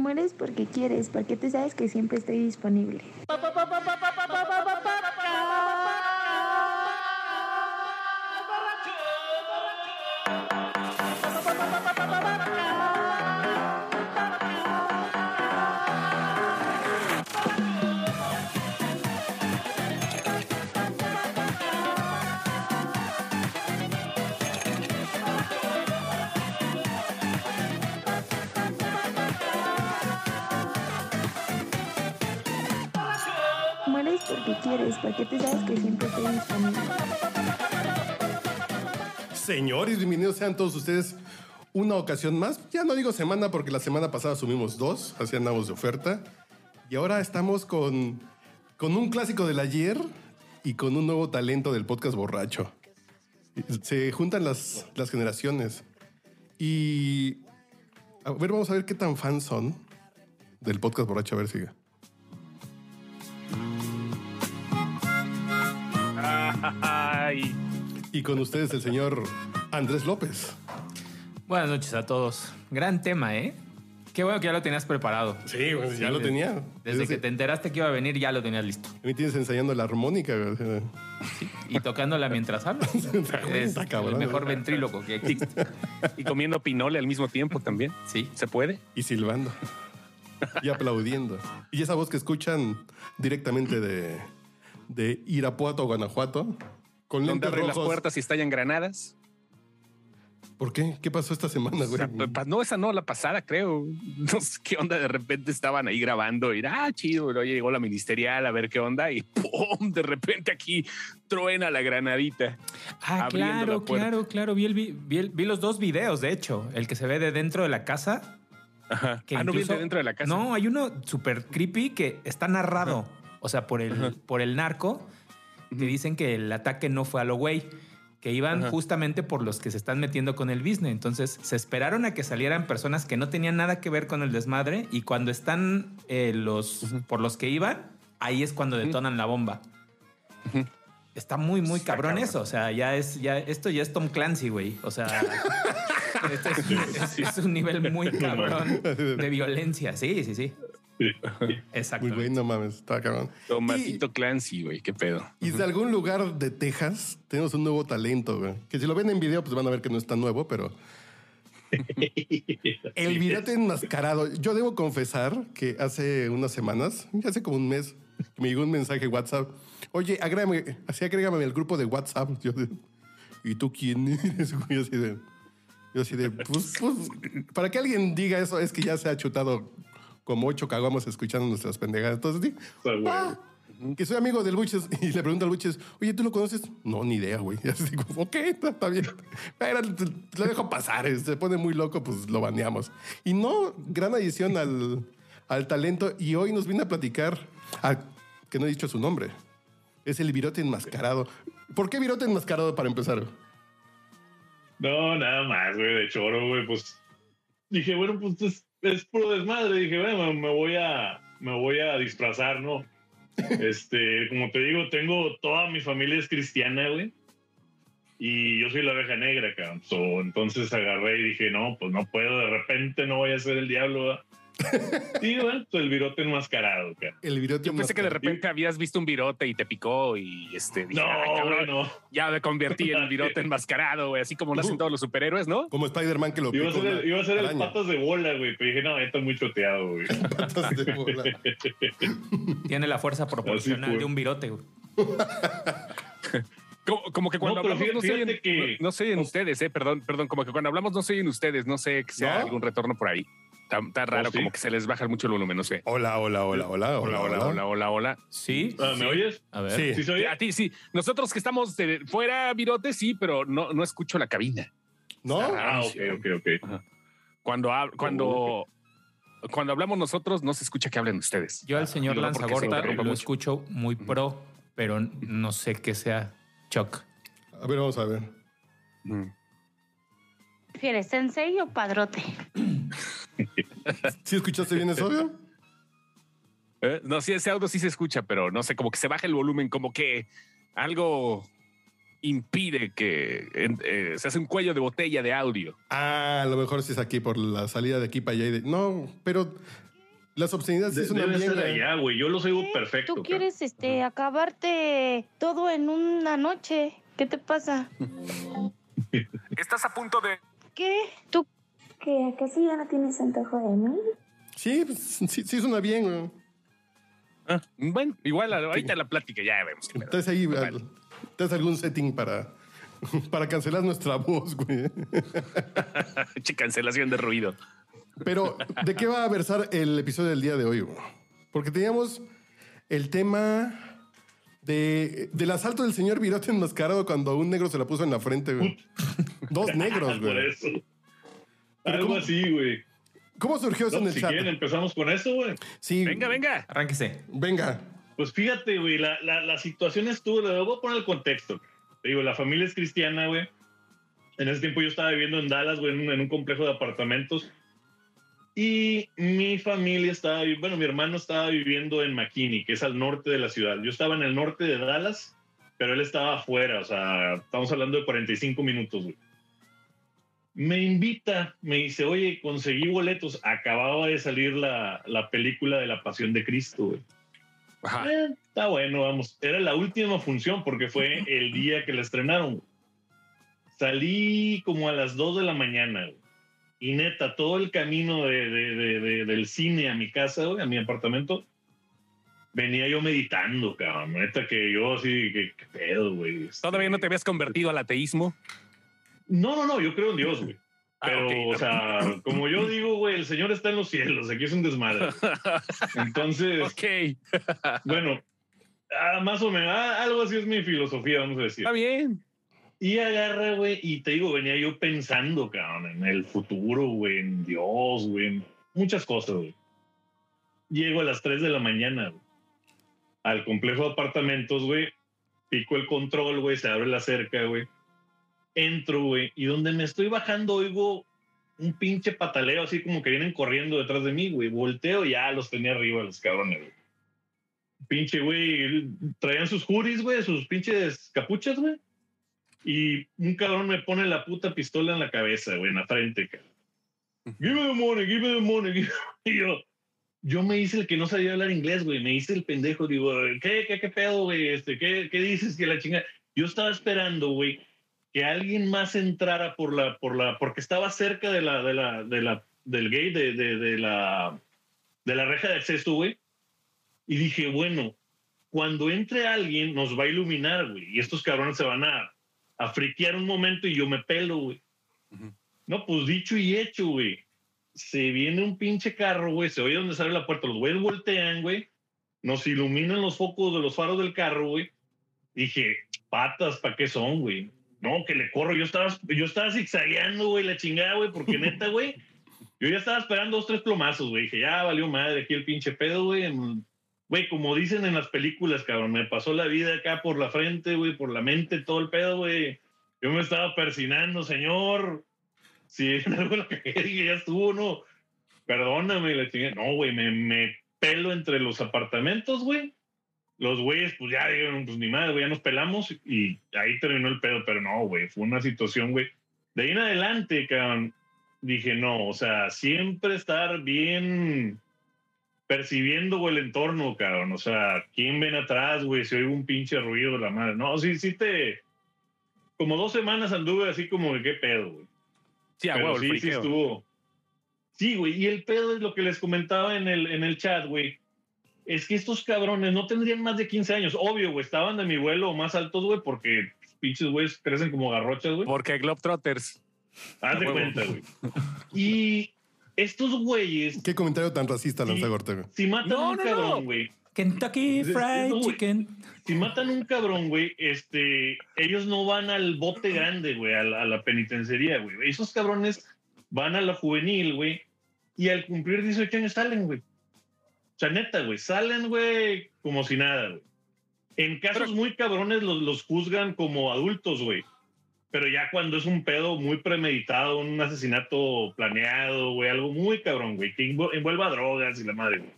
Mueres porque quieres, porque tú sabes que siempre estoy disponible. Porque quieres, porque tú sabes que siempre estoy disponible. Señores, bienvenidos sean todos ustedes una ocasión más. Ya no digo semana porque la semana pasada subimos dos, así andamos de oferta. Y ahora estamos con, con un clásico del ayer y con un nuevo talento del podcast borracho. Se juntan las, las generaciones. Y a ver, vamos a ver qué tan fans son del podcast borracho. A ver, siga. Ay, Y con ustedes el señor Andrés López. Buenas noches a todos. Gran tema, ¿eh? Qué bueno que ya lo tenías preparado. Sí, bueno, ya lo desde- tenía. Desde que te enteraste que iba a venir, ya lo tenías listo. A mí tienes enseñando la armónica. sea, Y tocándola mientras hablas. es Está cabrón, el mejor ventríloco que existe. y comiendo pinole al mismo tiempo también. Sí. ¿Se puede? y silbando. y aplaudiendo. Y esa voz que escuchan directamente de, de Irapuato, Guanajuato, con lentes abren las puertas y estallan granadas. ¿Por qué? ¿Qué pasó esta semana, O güey? sea, no, esa no, la pasada, creo. No sé qué onda. De repente estaban ahí grabando y ah, chido. Luego llegó la ministerial a ver qué onda y ¡pum! De repente aquí truena la granadita. Ah, claro, claro, claro. Vi, el vi, vi el- vi los dos videos, de hecho. El que se ve de dentro de la casa. Ajá. Que ah, no incluso- viene dentro de la casa. No, hay uno súper creepy que está narrado. O sea, por el, por el narco, que dicen que el ataque no fue a lo güey, que iban Ajá. justamente por los que se están metiendo con el business. Entonces se esperaron a que salieran personas que no tenían nada que ver con el desmadre y cuando están eh, los por los que iban, ahí es cuando detonan la bomba. Está muy, muy Está cabrón, cabrón. eso. O sea, ya es, ya, esto ya es Tom Clancy, güey. O sea, esto es, es- es un nivel muy cabrón de violencia. Sí, sí, sí. Exacto. Muy güey, no mames, está cabrón. Tomasito Clancy, güey. Qué pedo. Y, de algún lugar de Texas tenemos un nuevo talento, güey. Que si lo ven en video, pues van a ver que no es tan nuevo, pero. El virote enmascarado. Yo debo confesar que hace unas semanas, ya hace como un mes, me llegó un mensaje WhatsApp. Oye, agrégame, así agrégame al grupo de WhatsApp. Yo de, ¿y tú quién eres? Yo así de, yo así de, pues, pues, para que alguien diga eso es que ya se ha chutado como ocho caguamos escuchando nuestras pendejadas. Entonces, sí, ah, que soy amigo del Buches y le pregunto al Buches, oye, ¿tú lo conoces? No, ni idea, güey. Y así digo, ok, está, bien. Pero lo dejo pasar, eh, se pone muy loco, pues lo baneamos. Y no, gran adición al, al talento. Y hoy nos viene a platicar, a- que no he dicho su nombre, es el virote enmascarado. ¿Por qué virote enmascarado para empezar? No, nada más, güey, de choro, güey. Pues dije, bueno, pues es, puro desmadre. Dije, bueno, me voy a, me voy a disfrazar, ¿no? Este, como te digo, tengo toda mi familia es cristiana, güey. Y yo soy la oveja negra, cabrón. So, entonces agarré y dije, no, pues no puedo, de repente no voy a ser el diablo. ¿verdad? Bueno, pues el virote enmascarado, cabrón. El virote Yo pensé que de repente habías visto un virote y te picó y este. dije, No, "Ay, cabrón, no. Ya me convertí en virote enmascarado, güey. Así como lo hacen todos los superhéroes, ¿no? Como Spider-Man que lo Iba a picó ser, una el, iba a ser el araña. patas de bola, güey. Pero dije, no, esto es muy choteado, güey. Patas de bola. Tiene la fuerza proporcional de un virote. güey. Como, como que cuando No, hablamos no se fíjate oyen, que- no se oyen ustedes, eh, perdón, perdón, como que cuando hablamos no se oyen ustedes, no sé que sea ¿No? algún retorno por ahí. Está, está raro, ¿Oh, sí? como que se les baja mucho el volumen, no sé. Hola, hola, hola, hola, Hola, hola, hola, hola, hola. Sí. Ah, ¿Me oyes? A ver. Sí. ¿Sí se oye? A ti sí. Nosotros que estamos de- fuera, virote, sí, pero no, no escucho la cabina. ¿No? Ah, ok, ok, ok. Cuando, hab- cuando, cuando hablamos nosotros, no se escucha que hablen ustedes. Yo al señor Digo, porque se Lanzagorta lo escucho muy pro, pero no sé qué sea Chuck. A ver, vamos a ver. Mm. ¿Prefieres sensei o padrote? ¿Sí escuchaste bien eso, obvio? Eh, No, sí, ese audio sí se escucha, pero no sé, como que se baja el volumen, como que algo impide que eh, se hace un cuello de botella de audio. Ah, a lo mejor sí es aquí por la salida de aquí para allá. y de- No, pero Las obscenidades De- bien. ser güey. allá, güey. Yo los oigo perfecto. Tú quieres este acabarte todo en una noche. ¿Qué te pasa? Estás a punto de... ¿Qué? ¿Tú ¿Qué? ¿Acaso ya no tienes antojo de mí? Sí, pues, sí, sí suena bien. güey. Ah, bueno, igual ahorita la plática ya vemos. pedo. Entonces ahí, Vale. al- ¿tienes algún setting para, para cancelar nuestra voz, güey? Che, cancelación de ruido. Pero, ¿de qué va a versar el episodio del día de hoy? güey? Porque teníamos el tema de, del asalto del señor Virote enmascarado cuando un negro se la puso en la frente, güey. Dos negros, Por güey. Algo ¿cómo- así, güey. ¿Cómo surgió eso No, en el si chat? quieren, empezamos con eso, güey. Sí, Venga, venga. Arránquese. venga. Pues fíjate, güey, la, la, la situación estuvo, le voy a poner el contexto. Te digo, la familia es cristiana, güey. En ese tiempo yo estaba viviendo en Dallas, güey, en un, en un complejo de apartamentos. Y mi familia estaba, bueno, mi hermano estaba viviendo en McKinney, que es al norte de la ciudad. Yo estaba en el norte de Dallas, pero él estaba afuera, o sea, estamos hablando de 45 minutos, güey. Me invita, me dice, oye, conseguí boletos. Acababa de salir la, la película de la Pasión de Cristo, güey. Ajá. Eh, está bueno, vamos. Era la última función porque fue el día que la estrenaron. Salí como a las 2 de la mañana. güey. Y neta, todo el camino de, de- de- de- del cine a mi casa, güey, a mi apartamento, venía yo meditando, cabrón. Neta que yo así, que qué pedo, güey. Este, ¿Todavía no te habías convertido al ateísmo? No, no, no, yo creo en Dios, güey. Ah, Pero, o sea, como yo digo, güey, el Señor está en los cielos, aquí es un desmadre. Entonces, Ok, bueno, ah, más o menos, ah, algo así es mi filosofía, vamos a decir. está bien. Y agarra, güey, y te digo, venía yo pensando, cabrón, en el futuro, güey, en Dios, güey, en muchas cosas, güey. Llego a las 3 de la mañana, güey, al complejo de apartamentos, güey, pico el control, güey, se abre la cerca, güey. Entro, güey, y donde me estoy bajando oigo un pinche pataleo, así como que vienen corriendo detrás de mí, güey. Volteo y ya los tenía arriba los cabrones, güey. Pinche, güey, traían sus juris, güey, sus pinches capuchas, güey. Y un cabrón me pone la puta pistola en la cabeza, güey, en la frente, cabrón. Give me the money, give me the money. give me-" Y yo, yo me hice el que no sabía hablar inglés, güey. Me hice el pendejo. Digo, ¿qué, qué, qué pedo, güey? Este, ¿qué, ¿Qué dices que la chinga? Yo estaba esperando, güey, que alguien más entrara por la, por la, porque estaba cerca de la, de la, de la, del gate, de, de, de la, de la reja de acceso, güey. Y dije, bueno, cuando entre alguien nos va a iluminar, güey. Y estos cabrones se van a, a friquear un momento y yo me pelo, güey. No, pues dicho y hecho, güey. Se viene un pinche carro, güey. Se oye donde sale la puerta. Los güeyes voltean, güey. Nos iluminan los focos de los faros del carro, güey. Dije, patas, ¿para qué son, güey? No, que le corro. Yo estaba, yo estaba zigzagueando, güey, la chingada, güey, porque neta, güey. Yo ya estaba esperando dos, tres plomazos, güey. Dije, ya valió madre aquí el pinche pedo, güey. Güey, como dicen en las películas, cabrón, me pasó la vida acá por la frente, güey, por la mente, todo el pedo, güey. Yo me estaba persinando, señor. Si en algo la cagué, ya estuvo, ¿no? Perdóname, la chingada. No, güey, me pelo entre los apartamentos, güey. Los güeyes, pues ya dijeron, pues ni madre, güey, ya nos pelamos y ahí terminó el pedo, pero no, güey, fue una situación, güey. De ahí en adelante, cabrón, dije, no, o sea, siempre estar bien percibiendo, güey, el entorno, cabrón. O sea, ¿quién ven atrás, güey? Si oigo un pinche ruido, la madre. No, sí, sí te... Como dos semanas anduve así como de qué pedo, güey. Sí, a huevo, sí, estuvo. Sí, güey. Y el pedo es lo que les comentaba en el, en el chat, güey. Es que estos cabrones no tendrían más de 15 años. Obvio, güey. Estaban de mi vuelo o más altos, güey, porque pinches güeyes crecen como garrochas, güey. Porque Globetrotters. Haz de a huevo. cuenta, güey. Y estos güeyes, Qué comentario tan racista Sí. lanza Ortega. si matan No, a un no, cabrón, no. güey, Kentucky Fried no, güey. Chicken. si matan a un cabrón, güey, este, ellos no van al bote grande, güey, a, la- a la penitenciaría, güey. Esos cabrones van a la juvenil, güey, y al cumplir 18 años salen, güey. O sea, neta, güey, salen, güey, como si nada, güey. En casos Pero- muy cabrones los, los juzgan como adultos, güey. Pero ya cuando es un pedo muy premeditado, un asesinato planeado, güey, algo muy cabrón, güey, que envu- envuelva drogas y la madre, güey.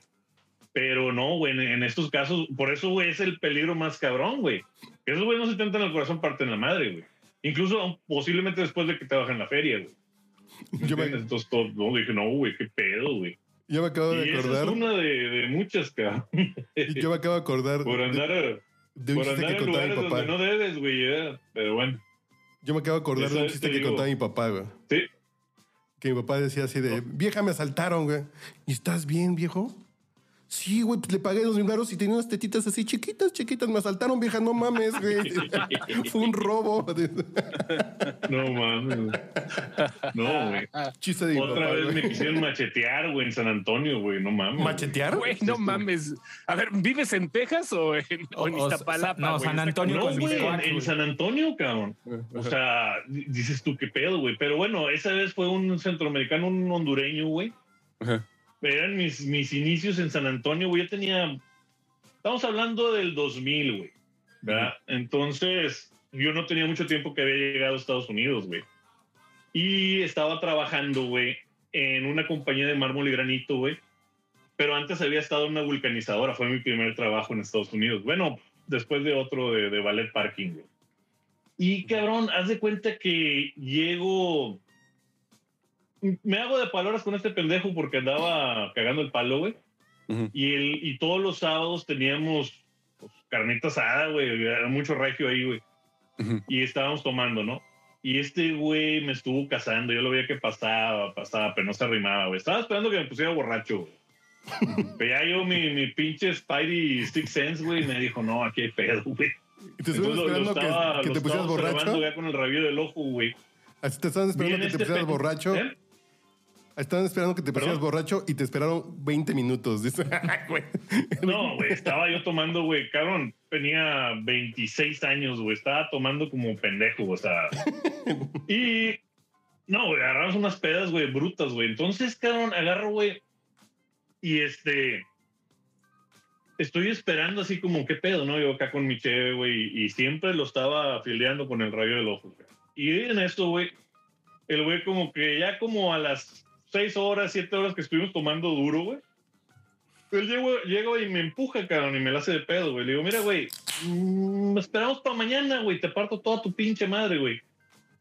Pero no, güey, en, en estos casos, por eso, güey, es el peligro más cabrón, güey. Que Esos güey no se tentan el corazón, parten la madre, güey. Incluso posiblemente después de que te bajen la feria, güey. Yo me-. Entonces, todo, no, dije, no, güey, qué pedo, güey. Yo me acabo Y de esa es acordar. una de, de muchas, cabrón. Yo me acabo de acordar Por de, andar, de un por chiste andar que contaba mi donde papá. no debes, güey. eh. Pero bueno, Yo me acabo de acordar de un chiste te que digo. contaba mi papá, güey. sí. Que mi papá decía así de, vieja, me asaltaron, güey. ¿Y estás bien, viejo? Sí, güey, pues le pagué dos mil baros y tenía unas tetitas así chiquitas, chiquitas. Me asaltaron, vieja, no mames, güey. Fue un robo. No mames. No, güey. Chiste de Otra papá, vez me quisieron machetear, güey, en San Antonio, güey. No mames. ¿Machetear? Güey, no mames. A ver, ¿vives en Texas o en, o en O- o- Iztapalapa? no? San Antonio No, güey, en, en. San Antonio, cabrón. O sea, di- dices tú qué pedo, güey. Pero bueno, esa vez fue un centroamericano, un hondureño, güey. Ajá. Eran mis, mis inicios en San Antonio, güey. Yo tenía. Estamos hablando del 2000, güey. ¿Verdad? Entonces, yo no tenía mucho tiempo que había llegado a Estados Unidos, güey. Y estaba trabajando, güey, en una compañía de mármol y granito, güey. Pero antes había estado en una vulcanizadora. Fue mi primer trabajo en Estados Unidos. Bueno, después de otro de, de ballet parking, güey. Y cabrón, haz de cuenta que llego. Me hago de palabras con este pendejo porque andaba cagando el palo, güey. Ujú. y, el, y todos los sábados teníamos pues, carnita asada, güey. Era mucho regio ahí, güey. Ujú. Y estábamos tomando, ¿no? Y este güey me estuvo casando. Yo lo veía que pasaba, pasaba, pero no se arrimaba, güey. Estaba esperando que me pusiera borracho, güey. Pero ya yo, mi, mi pinche Spidey Six Sense, güey, me dijo, no, aquí hay pedo, güey. Te Entonces lo- lo esperando que- estaba- que, lo te pusieras borracho. ya con el rabillo del ojo, güey. Así te estaban esperando que te este pusieras borracho. ¿Eh? Estaban esperando que te pusieras ¿Perdón? borracho y te esperaron 20 minutos. Dice, "Ay, güey". No, güey, estaba yo tomando, güey, cabrón, tenía 26 años, güey, estaba tomando como pendejo, o sea. Y, no, güey, agarramos unas pedas, güey, brutas, güey. Entonces, cabrón, agarro, güey, y este, estoy esperando así como, ¿qué pedo, no? Yo acá con mi cheve, güey, y siempre lo estaba fileando con el rayo del ojo, güey. Y en esto, güey, el güey como que ya como a las 6 horas, 7 horas que estuvimos tomando duro, güey. Él llego, llego y me empuja, cabrón, y me la hace de pedo, güey. Le digo, mira, güey, mm, esperamos para mañana, güey. Te parto toda tu pinche madre, güey.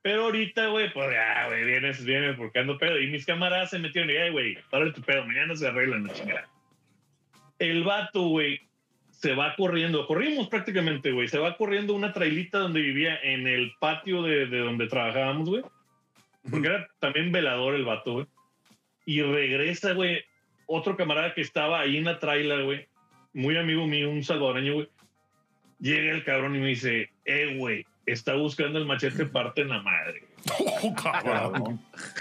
Pero ahorita, güey, pues ya, güey, vienes, vienes porque ando pedo. Y mis camaradas se metieron y, "Ay, güey, párale tu pedo, mañana se arreglan la chingada. El vato, güey, se va corriendo. Corrimos prácticamente, güey. Se va corriendo una trailita donde vivía en el patio de, de donde trabajábamos, güey. Porque era también velador el vato, güey. Y regresa, güey, otro camarada que estaba ahí en la trailer, güey. Muy amigo mío, un salvadoreño, güey. Llega el cabrón y me dice, eh, güey, está buscando el machete parte en la madre. Oh, cabrón.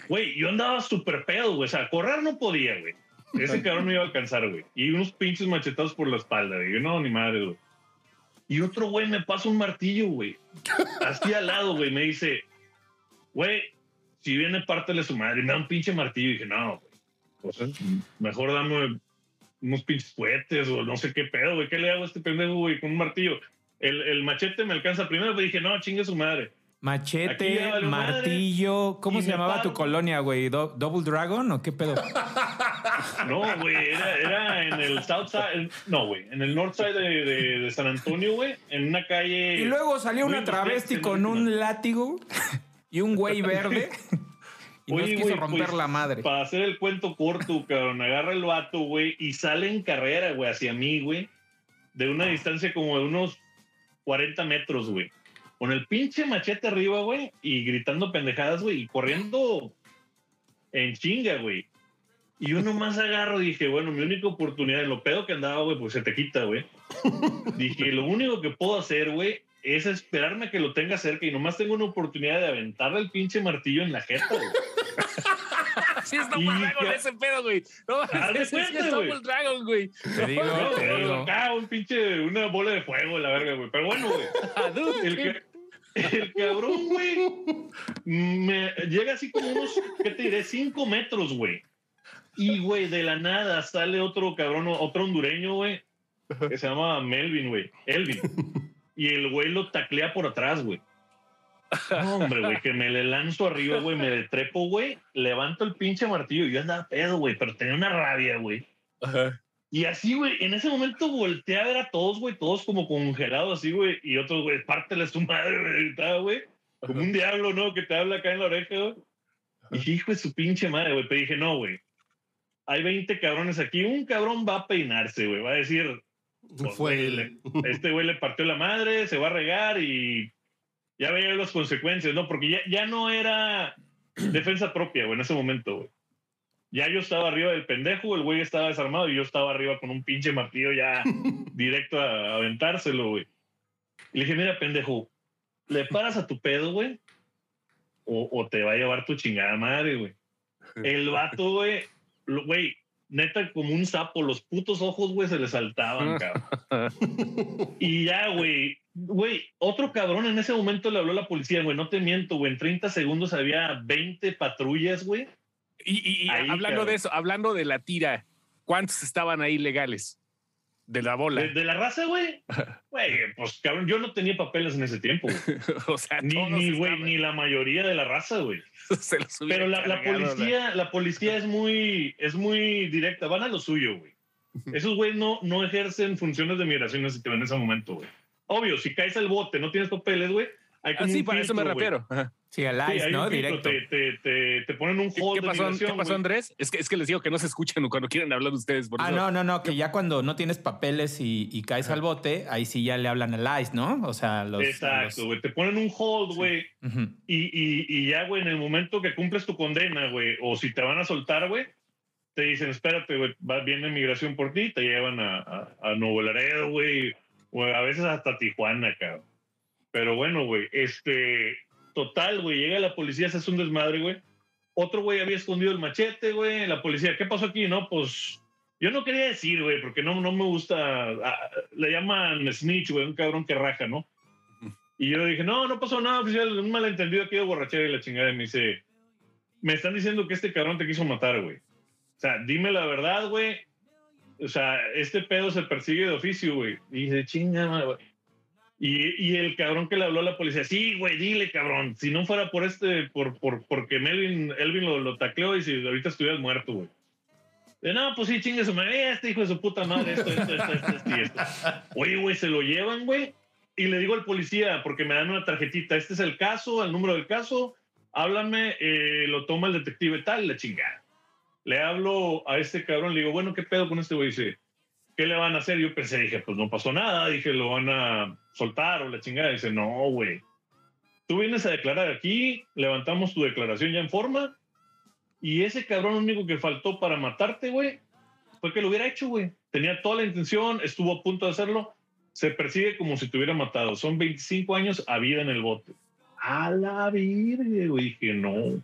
Güey, yo andaba súper pedo, güey. O sea, correr no podía, güey. Ese cabrón me iba a alcanzar, güey. Y unos pinches machetados por la espalda, güey. Yo no, ni madre, güey. Y otro güey me pasa un martillo, güey. Así al lado, güey. Me dice, güey, si viene, pártele su madre. Y me da un pinche martillo. Y dije, no, güey. Pues, mejor dame unos pinches cohetes o no sé qué pedo, güey. ¿Qué le hago a este pendejo, güey, con un martillo? El, el machete me alcanza primero, pero dije, no, chingue su madre. Machete, martillo. ¿Cómo Y se llamaba paro. tu colonia, güey? ¿Do- ¿Double Dragon o qué pedo? No, güey, era, era en el South Side, no, güey, en el North Side de, de- de San Antonio, güey, en una calle. Y luego salió una travesti con un látigo y un güey verde y nos Oye, quiso güey, romper pues, la madre. Para hacer el cuento corto, cabrón, agarra el vato, güey, y sale en carrera, güey, hacia mí, güey, de una distancia como de unos 40 metros, güey. Con el pinche machete arriba, güey, y gritando pendejadas, güey, y corriendo en chinga, güey. Y yo nomás agarro, dije, bueno, mi única oportunidad, en lo pedo que andaba, güey, pues se te quita, güey. dije, lo único que puedo hacer, güey, es esperarme a que lo tenga cerca y nomás tengo una oportunidad de aventarle el pinche martillo en la jeta, güey. Sí, es Double Y Dragon que- ese pedo, güey. No, sí es cuenta. Double Dragon, güey. Te digo, No, te digo. acá un pinche, una bola de fuego, la verga, güey. Pero bueno, güey. Ah, El, el cabrón, güey, me llega así como unos, ¿qué te diré? Cinco metros, güey. Y, güey, de la nada sale otro cabrón, otro hondureño, güey, que se llama Melvin, güey. Elvin. Y el güey lo taclea por atrás, güey. No, hombre, güey, que me le lanzo arriba, güey, me detrepo, güey, levanto el pinche martillo y yo andaba pedo, güey, pero tenía una rabia, güey. Ajá. Y así, güey, en ese momento volteé a ver a todos, güey, todos como congelados así, güey, y otros, güey, pártele su madre, güey, como un diablo, ¿no? Que te habla acá en la oreja, güey. Y dije, hijo de su pinche madre, güey, pero dije, no, güey. hay 20 cabrones aquí, un cabrón va a peinarse, güey, va a decir, pues, Fue le- este güey le partió la madre, se va a regar y ya veía las consecuencias, ¿no? Porque ya, ya no era defensa propia, güey, en ese momento, güey. Ya yo estaba arriba del pendejo, el güey estaba desarmado y yo estaba arriba con un pinche martillo ya directo a, aventárselo, güey. Y le dije, mira, pendejo, ¿le paras a tu pedo, güey? O, o te va a llevar tu chingada madre, güey. El vato, güey, güey, neta, como un sapo, los putos ojos, güey, se le saltaban, cabrón. Y ya, güey, güey, otro cabrón en ese momento le habló a la policía, güey, no te miento, güey, en 30 segundos había 20 patrullas, güey. Y, y- y Ahí, hablando cabrón. de eso, hablando de la tira, ¿cuántos estaban ahí legales? De la bola. De, de la raza, güey. Güey, pues cabrón, yo no tenía papeles en ese tiempo, güey. o sea, Ni, ni, güey, ni la mayoría de la raza, güey. se los hubiera Pero la, la policía, la policía es muy, es muy directa, van a lo suyo, güey. Esos güey no, no ejercen funciones de migración en ese momento, güey. Obvio, si caes al bote, no tienes papeles, güey. Hay Ah, sí, un para eso me refiero. Sí, al Sí, ICE, hay ¿no? Directo. Te, te, te, te ponen un ¿Qué, hold qué de pasó, ¿Qué pasó. Andrés? Es que, es que les digo que no se escuchan cuando quieren hablar ustedes. Por Ah, eso. no, no, no, que ya cuando no tienes papeles y, y caes al bote, ahí sí ya le hablan al ICE, ¿no? O sea, los... Exacto, los- güey. Te ponen un hold, güey. Y, y, y ya, güey, en el momento que cumples tu condena, güey, o si te van a soltar, güey, te dicen, espérate, güey, va, viene migración por ti, te llevan a, a, a Nuevo Laredo, güey, o a veces hasta Tijuana, cabrón. Pero bueno, güey, este, total, güey, llega la policía, se hace un desmadre, güey. Otro güey había escondido el machete, güey, la policía, ¿qué pasó aquí? No, pues, yo no quería decir, güey, porque no, no me gusta, le llaman snitch, güey, un cabrón que raja, ¿no? Y yo dije, no, no pasó nada, oficial, un malentendido aquí de borrachera y la chingada. Y me dice, me están diciendo que este cabrón te quiso matar, güey. O sea, dime la verdad, güey. O sea, este pedo se persigue de oficio, güey. Y dice, chinga, güey. Y, y el cabrón que le habló a la policía, sí, güey, dile, cabrón. Si no fuera por este, por, por, porque Melvin, Elvin lo, lo tacleó y si ahorita estuvieras muerto, güey. De, no, pues sí, chingue su madre, este hijo de su puta madre, esto, esto, esto, esto, esto esto. Oye, güey, se lo llevan, güey. Y le digo al policía, porque me dan una tarjetita, este es el caso, el número del caso, háblame, eh, lo toma el detective tal, la chingada. Le hablo a este cabrón, le digo, bueno, ¿qué pedo con este güey? Dice, ¿qué le van a hacer? Yo pensé, dije, pues no pasó nada, dije, lo van a soltar o la chingada. Dice, no, güey. Tú vienes a declarar aquí, levantamos tu declaración ya en forma, y ese cabrón único que faltó para matarte, güey, fue que lo hubiera hecho, güey. Tenía toda la intención, estuvo a punto de hacerlo, se persigue como si te hubiera matado. Son 25 años a vida en el bote. A la virgen, güey. Dije, no.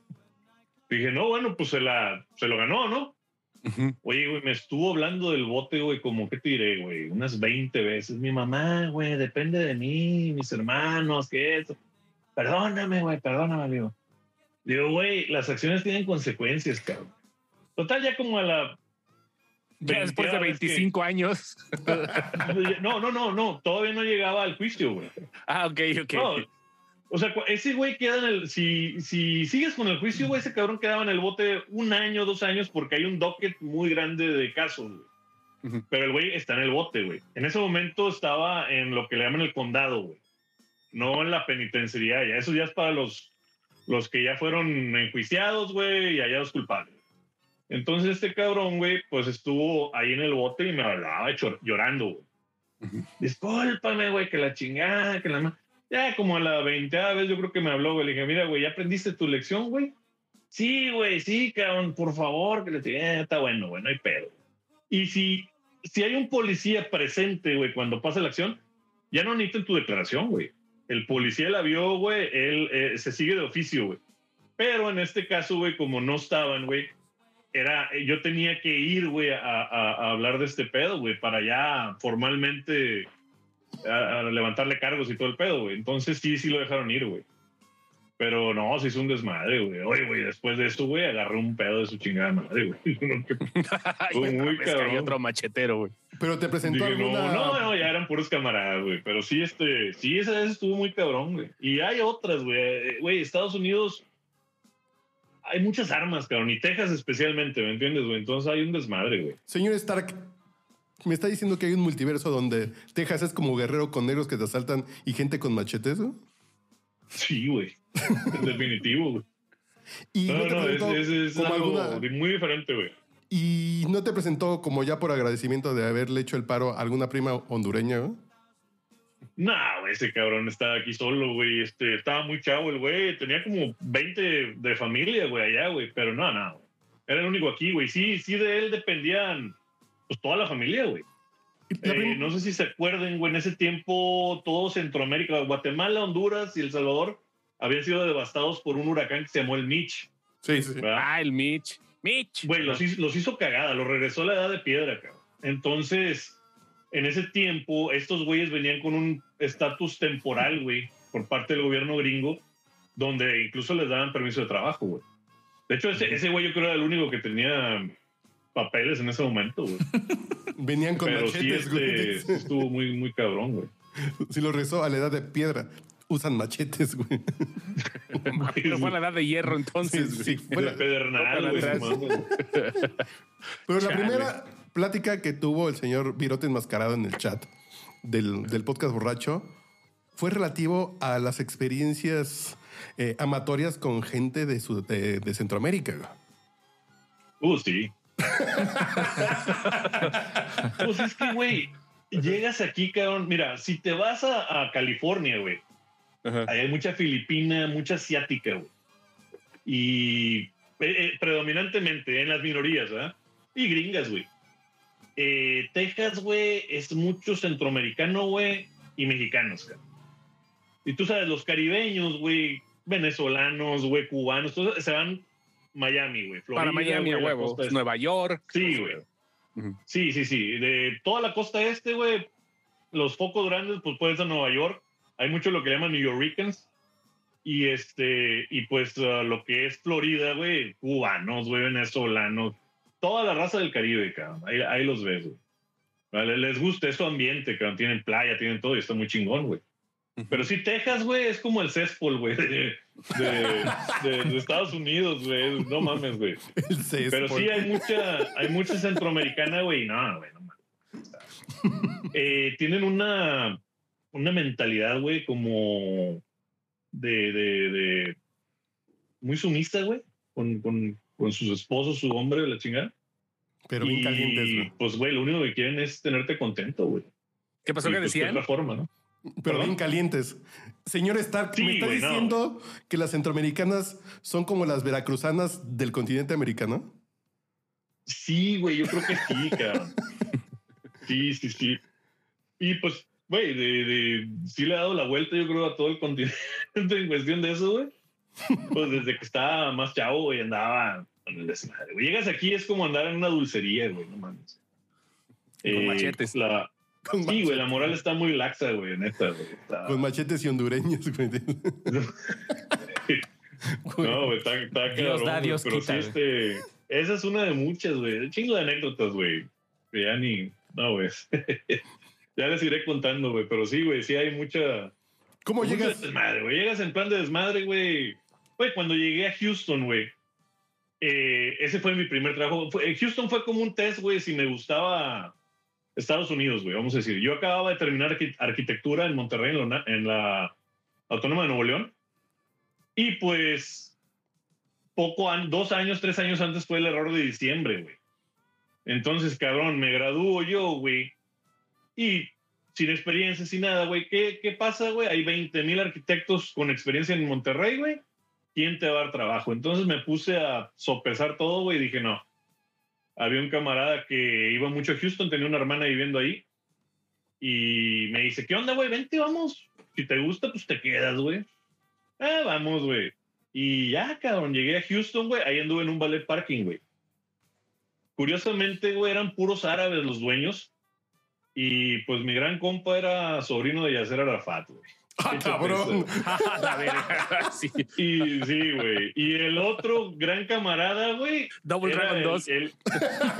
Dije, no, bueno, pues se, la, se lo ganó, ¿no? Ujú. Oye, güey, me estuvo hablando del bote, güey, como, ¿qué te diré, güey? Unas 20 veces. Mi mamá, güey, depende de mí, mis hermanos, que eso. Perdóname, güey, perdóname, amigo. Digo, güey, las acciones tienen consecuencias, cabrón. Total, ya como a la... Ya después de 20ª vez que- 25 años. No, no, no, no, todavía no llegaba al juicio, güey. Ah, ok, ok. No, o sea, ese güey queda en el. Si, si sigues con el juicio, güey, ese cabrón quedaba en el bote un año, dos años, porque hay un docket muy grande de casos, güey. Ujú. Pero el güey está en el bote, güey. En ese momento estaba en lo que le llaman el condado, güey. No en la penitenciaría. Ya eso ya es para los, los que ya fueron enjuiciados, güey, y hallados culpables. Entonces este cabrón, güey, pues estuvo ahí en el bote y me hablaba llorando, güey. Discúlpame, güey, que la chingada, que la... ma-". Ya como a la veinteava vez yo creo que me habló, güey. Le dije, mira, güey, ¿ya aprendiste tu lección, güey? Sí, güey, sí, cabrón, por favor, que le dije, "Eh, está bueno, güey, no hay pedo. Y si, si hay un policía presente, güey, cuando pasa la acción, ya no necesitan tu declaración, güey. El policía la vio, güey, él eh, se sigue de oficio, güey. Pero en este caso, güey, como no estaban, güey, era, yo tenía que ir, güey, a, a- a hablar de este pedo, güey, para ya formalmente a, a levantarle cargos y todo el pedo, güey. Entonces sí, sí lo dejaron ir, güey. Pero no, se hizo un desmadre, güey. Oye, güey, después de esto, güey, agarré un pedo de su chingada madre, güey. No, Ay, Muy cabrón. otro machetero, güey. Pero te presentó Dije, no, alguna. no, no, ya eran puros camaradas, güey. Pero sí, este, sí, esa vez estuvo muy cabrón, güey. Y hay otras, güey. Eh, Güey, Estados Unidos hay muchas armas, cabrón. Y Texas especialmente, ¿me entiendes, güey? Entonces hay un desmadre, güey. Señor Stark, me está diciendo que hay un multiverso donde Texas es como guerrero con negros que te asaltan y gente con machetes, ¿no? Sí, güey. En definitivo, güey. Y No, no, te no, es, algo alguna, muy diferente, güey. ¿Y no te presentó como ya por agradecimiento de haberle hecho el paro a alguna prima hondureña? güey? Nah, güey, ese cabrón estaba aquí solo, güey. Este, estaba muy chavo el güey. Tenía como 20 de familia, güey, allá, güey. Pero no, no, güey. Era el único aquí, güey. Sí, sí, de él dependían pues toda la familia, güey. La Eh, no sé si se acuerden, güey, en ese tiempo todo Centroamérica, Guatemala, Honduras y El Salvador habían sido devastados por un huracán que se llamó el Mitch. Sí, sí. ¿verdad? Ah, el Mitch. Mitch. Güey, los hizo, los hizo cagada, los regresó a la edad de piedra, cabrón. Entonces, en ese tiempo, estos güeyes venían con un estatus temporal, güey, por parte del gobierno gringo, donde incluso les daban permiso de trabajo, güey. De hecho, ese, ese güey yo creo era el único que tenía papeles en ese momento, güey. Venían con Pero sí, machetes, este, sí güey. estuvo muy, muy cabrón, güey. Si lo rezó a la edad de piedra, usan machetes, güey. Pero fue a la edad de hierro entonces. Sí, güey. sí. Bueno, De pedernal, güey. Pero la primera plática que tuvo el señor Virote enmascarado en el chat del, del podcast borracho fue relativo a las experiencias eh, amatorias con gente de, su- de- de Centroamérica. Uh, sí. pues es que, güey, llegas aquí, cabrón. Mira, si te vas a, a California, güey, ahí hay mucha filipina, mucha asiática, güey. Y eh, eh, predominantemente en las minorías, ¿verdad? Y gringas, güey. Eh, Texas, güey, es mucho centroamericano, güey, y mexicanos, cabrón. Y tú sabes, los caribeños, güey, venezolanos, güey, cubanos, todos se van Miami, güey. Para Florida, Miami a güey, huevo. este. Nueva York. Sí, güey. Ujú. Sí, sí, sí. De toda la costa este, güey, los focos grandes, pues puede ser Nueva York. Hay mucho lo que llaman New Yorkers. Y este, y pues uh, lo que es Florida, güey, cubanos, güey, venezolanos, toda la raza del Caribe, cabrón. Ahí, ahí los ves, güey. Vale, les gusta ese ambiente, cabrón. Tienen playa, tienen todo y está muy chingón, güey. Pero sí, Texas, güey, es como el céspol, güey, de, de- de- de Estados Unidos, güey. No mames, güey. Pero sí hay mucha, hay mucha centroamericana, güey. No, güey, no mames. Eh, tienen una, una mentalidad, güey, como de, de, de muy sumisa, güey, con, con, con sus esposos, su hombre, la chingada. Pero bien calientes, güey. Pues, güey, lo único que quieren es tenerte contento, güey. ¿Qué pasó Y, que pues, de decían? otra forma, ¿no? Pero ¿Perdón? bien calientes. Señor Stark, Sí, ¿me está no. diciendo que las centroamericanas son como las veracruzanas del continente americano? Sí, güey, yo creo que sí, cabrón. Sí, sí, sí. Y pues, güey, de, de, sí le ha dado la vuelta, yo creo, a todo el continente en cuestión de eso, güey. Pues desde que estaba más chavo, güey, andaba con el desmadre. güey. Llegas aquí, es como andar en una dulcería, güey, no mames. Con machetes. La, Con sí, güey, la moral está muy laxa, güey, neta, güey. Está- Con machetes y hondureños, güey. No, güey, está, está Dios cabrón, da, güey, Dios pero quita, sí, este, esa es una de muchas, güey. Un chingo de anécdotas, güey. Que ya ni, no, güey. ya les iré contando, güey. Pero sí, güey, sí hay mucha. ¿Cómo mucho llegas? desmadre, güey. Llegas en plan de desmadre, güey. Güey, cuando llegué a Houston, güey. eh, ese fue mi primer trabajo. Houston fue como un test, güey, si me gustaba Estados Unidos, güey, vamos a decir. Yo acababa de terminar arqui- arquitectura en Monterrey, en la, Autónoma de Nuevo León. Y pues, poco, dos años, tres años antes fue el error de diciembre, güey. Entonces, cabrón, me gradúo yo, güey. Y sin experiencia, sin nada, güey. ¿Qué, ¿Qué pasa, güey? Hay 20 mil arquitectos con experiencia en Monterrey, güey. ¿Quién te va a dar trabajo? Entonces me puse a sopesar todo, güey, y dije, no. Había un camarada que iba mucho a Houston, tenía una hermana viviendo ahí. Y me dice, ¿qué onda, güey? Vente, vamos. Si te gusta, pues te quedas, güey. Ah, vamos, güey. Y ya, cabrón, llegué a Houston, güey. Ahí anduve en un ballet parking, güey. Curiosamente, güey, eran puros árabes los dueños. Y pues mi gran compa era sobrino de Yasser Arafat, güey. ¡Ah, cabrón! La verga, sí. Y sí, güey. Y el otro gran camarada, güey. Double era Dragon el, 2. el-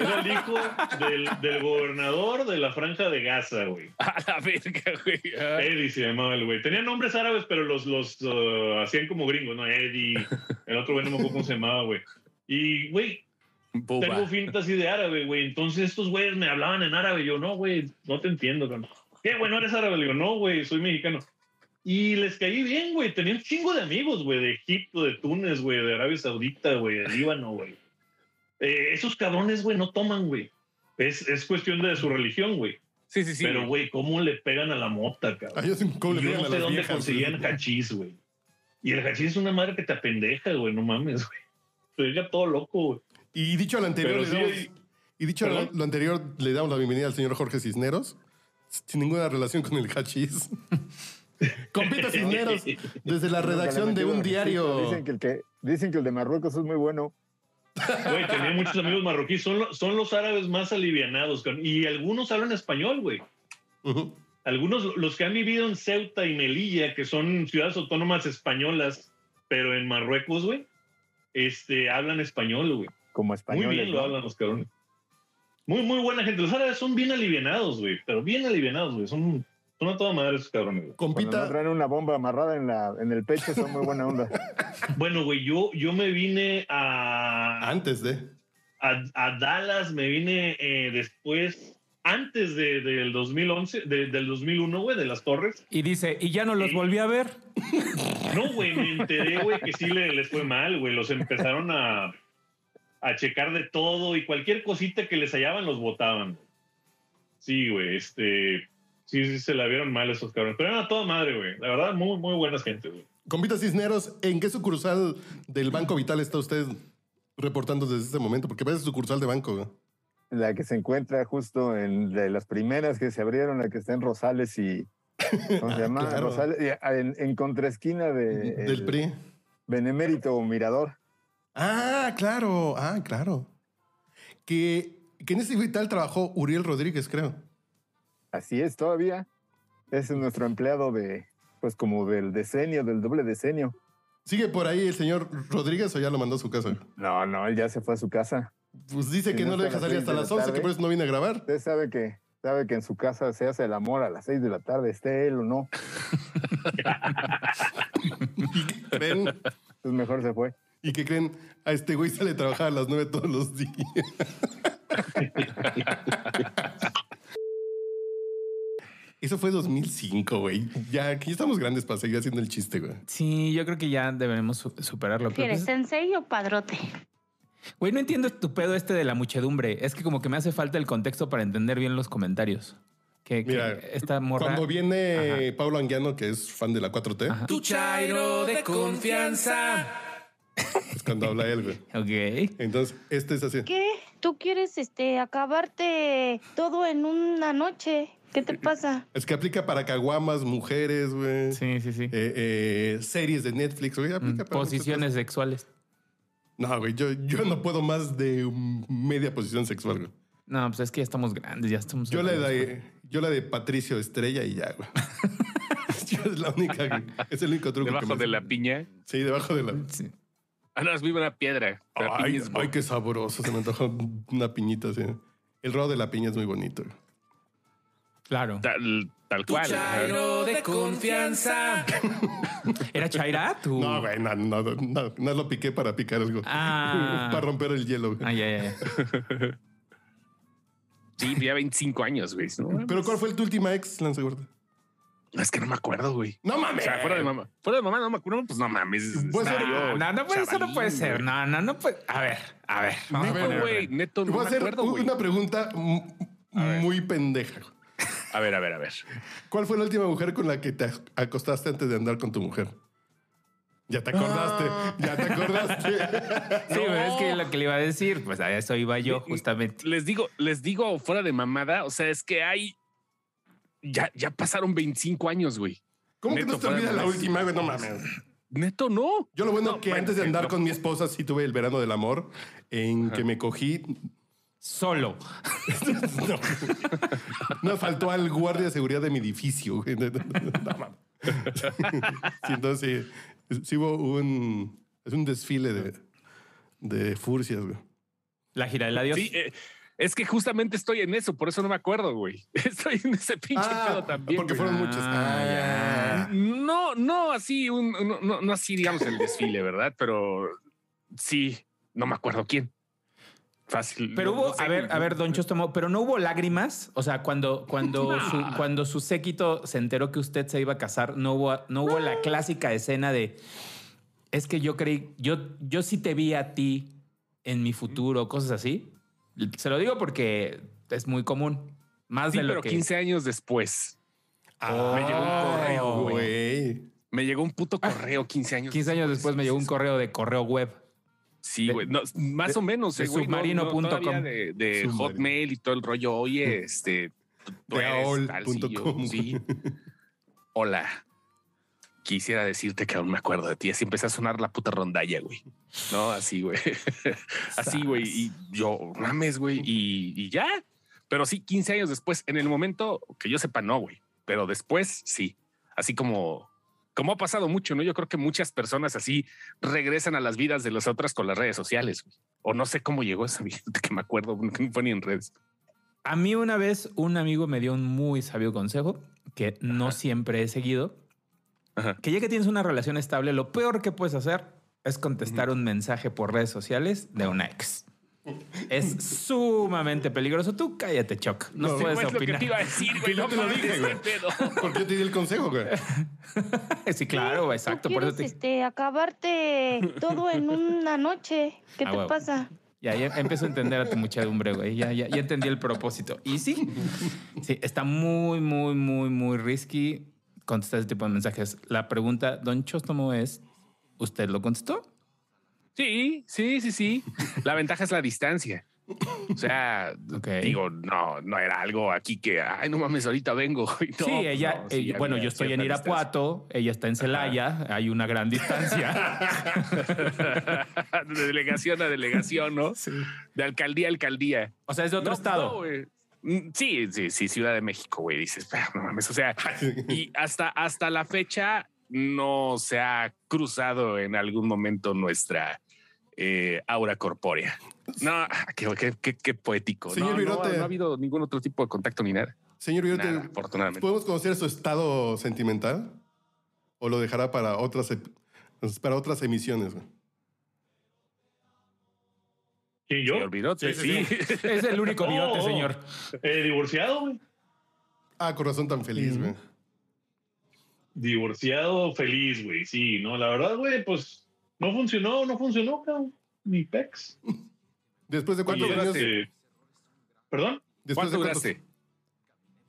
era el hijo del, del gobernador de la franja de Gaza, güey. A la verga, güey. Ah. Eddie se llamaba el güey. Tenía nombres árabes, pero los, los uh, hacían como gringos, ¿no? Eddie. El otro güey no me acuerdo cómo se llamaba, güey. Y, güey, Buba. tengo finta así de árabe, güey. Entonces estos güeyes me hablaban en árabe. Yo, no, güey, no te entiendo, cabrón. ¿Qué, güey? ¿No eres árabe? Le digo, no, güey, soy mexicano. Y les caí bien, güey. Tenía un chingo de amigos, güey, de Egipto, de Túnez, güey, de Arabia Saudita, güey, de Líbano, güey. Eh, esos cabrones, güey, no toman, güey. Es, es cuestión de su religión, güey. Sí, sí, sí. Pero, güey, ¿cómo le pegan a la mota, cabrón? Ay, yo sé cómo le Yo pegan no a sé las dónde viejas, conseguían güey. hachís, güey. Y el hachís es una madre que te apendeja, güey, no mames, güey. Te deja todo loco, güey. Y dicho lo anterior, Pero le sí damos- hay- y dicho lo, lo anterior, le damos la bienvenida al señor Jorge Cisneros, sin ninguna relación con el hachís. Compita Cisneros, desde la redacción de un diario. Dicen que, el que, dicen que el de Marruecos es muy bueno. Güey, tenía muchos amigos marroquíes. Son, lo- son los árabes más alivianados. Y algunos hablan español, güey. Algunos, los que han vivido en Ceuta y Melilla, que son ciudades autónomas españolas, pero en Marruecos, güey, este, hablan español, güey. Como Muy españoles. bien lo hablan los cabrones. Muy, muy buena gente. Los árabes son bien alivianados, güey. Pero bien alivianados, güey. Son, son a toda madre esos cabrones, güey. Cuando no Compita, traen una bomba amarrada en, la, en el pecho, son muy buena onda. Bueno, güey, yo, yo me vine a, antes de. a, a Dallas, me vine eh, después, antes de, del 2011, de- del 2001, güey, de las torres. Y dice, y ya no los volví a ver. No, güey, me enteré, güey, que sí le- les fue mal, güey. Los empezaron a, a checar de todo y cualquier cosita que les hallaban los votaban. Sí, güey, este... Sí, sí, se la vieron mal esos cabrones. Pero eran a toda madre, güey. La verdad, muy, muy buenas gente, güey. Compita Cisneros, ¿en qué sucursal del Banco Vital está usted reportando desde este momento? Porque parece sucursal de banco. güey. La que se encuentra justo en de las primeras que se abrieron, la que está en Rosales y. ¿Cómo se llama? Claro. Rosales, y en, en contraesquina de. Del el PRI. Benemérito Mirador. Ah, claro, ah, claro. Que, que en ese Vital trabajó Uriel Rodríguez, creo. Así es, todavía. Ese es nuestro empleado de. Pues como del decenio, del doble decenio. ¿Sigue por ahí el señor Rodríguez o ya lo mandó a su casa? No, no, él ya se fue a su casa. Pues dice que no le deja salir hasta las la 11, que por eso no viene a grabar. Usted sabe que, sabe que en su casa se hace el amor a las seis de la tarde, esté él o no. ¿Creen? Entonces mejor se fue. ¿Y que creen? A este güey sale a trabajar a las 9 todos los días. Eso fue 2005, güey. Ya aquí estamos grandes para seguir haciendo el chiste, güey. Sí, yo creo que ya deberemos su- superarlo. ¿Quieres pues, sensei o padrote? Güey, no entiendo tu pedo este de la muchedumbre. Es que como que me hace falta el contexto para entender bien los comentarios. Que, que Mira, esta morra... Cuando viene Pablo Anguiano, que es fan de la 4T, Ajá. Tu chairo de confianza. es cuando habla él, güey. Ok. Entonces, este es así. ¿Qué? ¿Tú quieres este acabarte todo en una noche? ¿Qué te pasa? Es que aplica para caguamas, mujeres, güey. Sí, sí, sí. Eh, eh, series de Netflix, güey. Mm, Aplica para Posiciones sexuales. No, güey, yo, yo no puedo más de media posición sexual, güey. No, pues es que ya estamos grandes, ya estamos... Yo la de, yo la de Patricio Estrella y ya, güey. Yo es la única, güey. es el único truco. que Debajo me de la piña. Sí, debajo de la. Sí. Ah, no, es viva una piedra. La Ay, piña es ay, qué sabroso. Se me antoja una piñita así. El rodo de la piña es muy bonito. güey. Claro. tal, tal Tu cual. chairo de confianza. ¿Era Chaira? Tú. No, güey, no, no, no, no, no lo piqué para picar algo. Ah. para romper el hielo. güey. Ah, ya, ya. Sí, ya 25 años, güey. ¿no? Pero ¿cuál fue tu última ex, Lance Gorda? Es que no me acuerdo, güey. No O mames. sea, fuera de mamá. Fuera de mamá no me acuerdo, pues no mames. Pues, no, yo No, no, puede, eso no puede ser. No, no, no puede. A ver, a ver. Neto, güey. Neto, no Voy a hacer acuerdo, una pregunta muy pendeja. A ver, a ver, a ver. ¿Cuál fue la última mujer con la que te acostaste antes de andar con tu mujer? Ya te acordaste, ya te acordaste. Sí, pero es que lo que le iba a decir, pues a eso iba yo justamente. Les digo, les digo fuera de mamada, o sea, es que hay. Ya, ya pasaron 25 años, güey. ¿Cómo que no te fuera de olvida la última? güey? No mames. Neto, no. Yo lo bueno No, que bueno, antes de sí, andar no. con mi esposa sí tuve el verano del amor en que me cogí. Solo. No, no faltó al guardia de seguridad de mi edificio. güey. No, entonces sí, sí hubo un es un desfile de, de furcias, güey. La gira del adiós. Sí, eh, es que justamente estoy en eso, por eso no me acuerdo, güey. Estoy en ese pinche pedo también. porque güey. fueron muchas. Ah. No, no así, un, no, no, no así, digamos, el desfile, ¿verdad? Pero sí, no me acuerdo quién. Fácil. Pero no- hubo, no sé, a ver, a ver, Don Chostomo, pero no hubo lágrimas. O sea, cuando, cuando, su, cuando su séquito se enteró que usted se iba a casar, no hubo, no hubo la clásica escena de es que yo creí, yo, yo sí te vi a ti en mi futuro, cosas así. Se lo digo porque es muy común. Más Sí, de lo pero que 15 años después. Ah, me llegó un correo, güey. Me llegó un puto correo 15 años. 15 años después me llegó un correo de correo web. Sí, güey. No, más de- o menos. de eh, güey, no- no, submarino.com. todavía de, de Submarino. Hotmail y todo el rollo. Oye, este. tú De eres tal, sí, yo- aol.com. sí. Hola. Quisiera decirte que aún me acuerdo de ti. Así empecé a sonar la puta rondalla, güey. No, así, güey. así, güey. Y yo, mames, güey. Y, y ya. Pero sí, 15 años después, en el momento que yo sepa, no, güey. Pero después, sí. Así como, como ha pasado mucho, ¿no? Yo creo que muchas personas así regresan a las vidas de las otras con las redes sociales. güey. O no sé cómo llegó esa vida que me acuerdo, que no fue ni en redes. A mí una vez un amigo me dio un muy sabio consejo que no siempre he seguido. Ajá. Que ya que tienes una relación estable, lo peor que puedes hacer es contestar un mensaje por redes sociales de una ex. Es sumamente peligroso. Tú cállate, Choc. No, No, puedes lo que opinar. te iba a decir, güey. No te lo dije, güey. Porque yo te di el consejo, güey. Sí, claro, exacto. ¿Tú Por quieres eso te- este, acabarte todo en una noche? ¿Qué Ah, te pasa? Ya, ya empiezo a entender a tu muchedumbre, güey. Ya, ya, ya entendí el propósito. Y sí, sí, está muy, muy, muy, muy risky contestar ese tipo de mensajes. La pregunta, don Chostomo, es: ¿Usted lo contestó? Sí, sí, sí, sí. La ventaja es la distancia. O sea, digo, no, no era algo aquí que, ay, no mames, ahorita vengo. No, sí, ella, no, sí, ella- bueno, yo estoy en Irapuato, ella está en Celaya, hay una gran distancia. de delegación a delegación, ¿no? De alcaldía a alcaldía. O sea, es de otro No, estado. güey. Mm, sí, sí, sí, Ciudad de México, güey. Dices, "Ah, no mames. O sea, y hasta, hasta la fecha no se ha cruzado en algún momento nuestra eh, aura corpórea. No, qué, qué- qué- qué poético. Señor no, no, Virote. no ha habido ningún otro tipo de contacto ni nada. Señor Virote, Nada, afortunadamente. ¿podemos conocer su estado sentimental? ¿O lo dejará para otras, para otras emisiones? güey? ¿Quién yo? Señor Virote, Sí, sí. sí, Es el único Oh, virote, oh. señor. Eh, divorciado, güey. Ah, corazón tan feliz, güey. Divorciado, feliz, güey. Sí, no, la verdad, güey, pues no funcionó, no funcionó, cabrón. Ni pex. Después de años. este, ¿Perdón? Después de ¿Cuánto cuántos- duraste?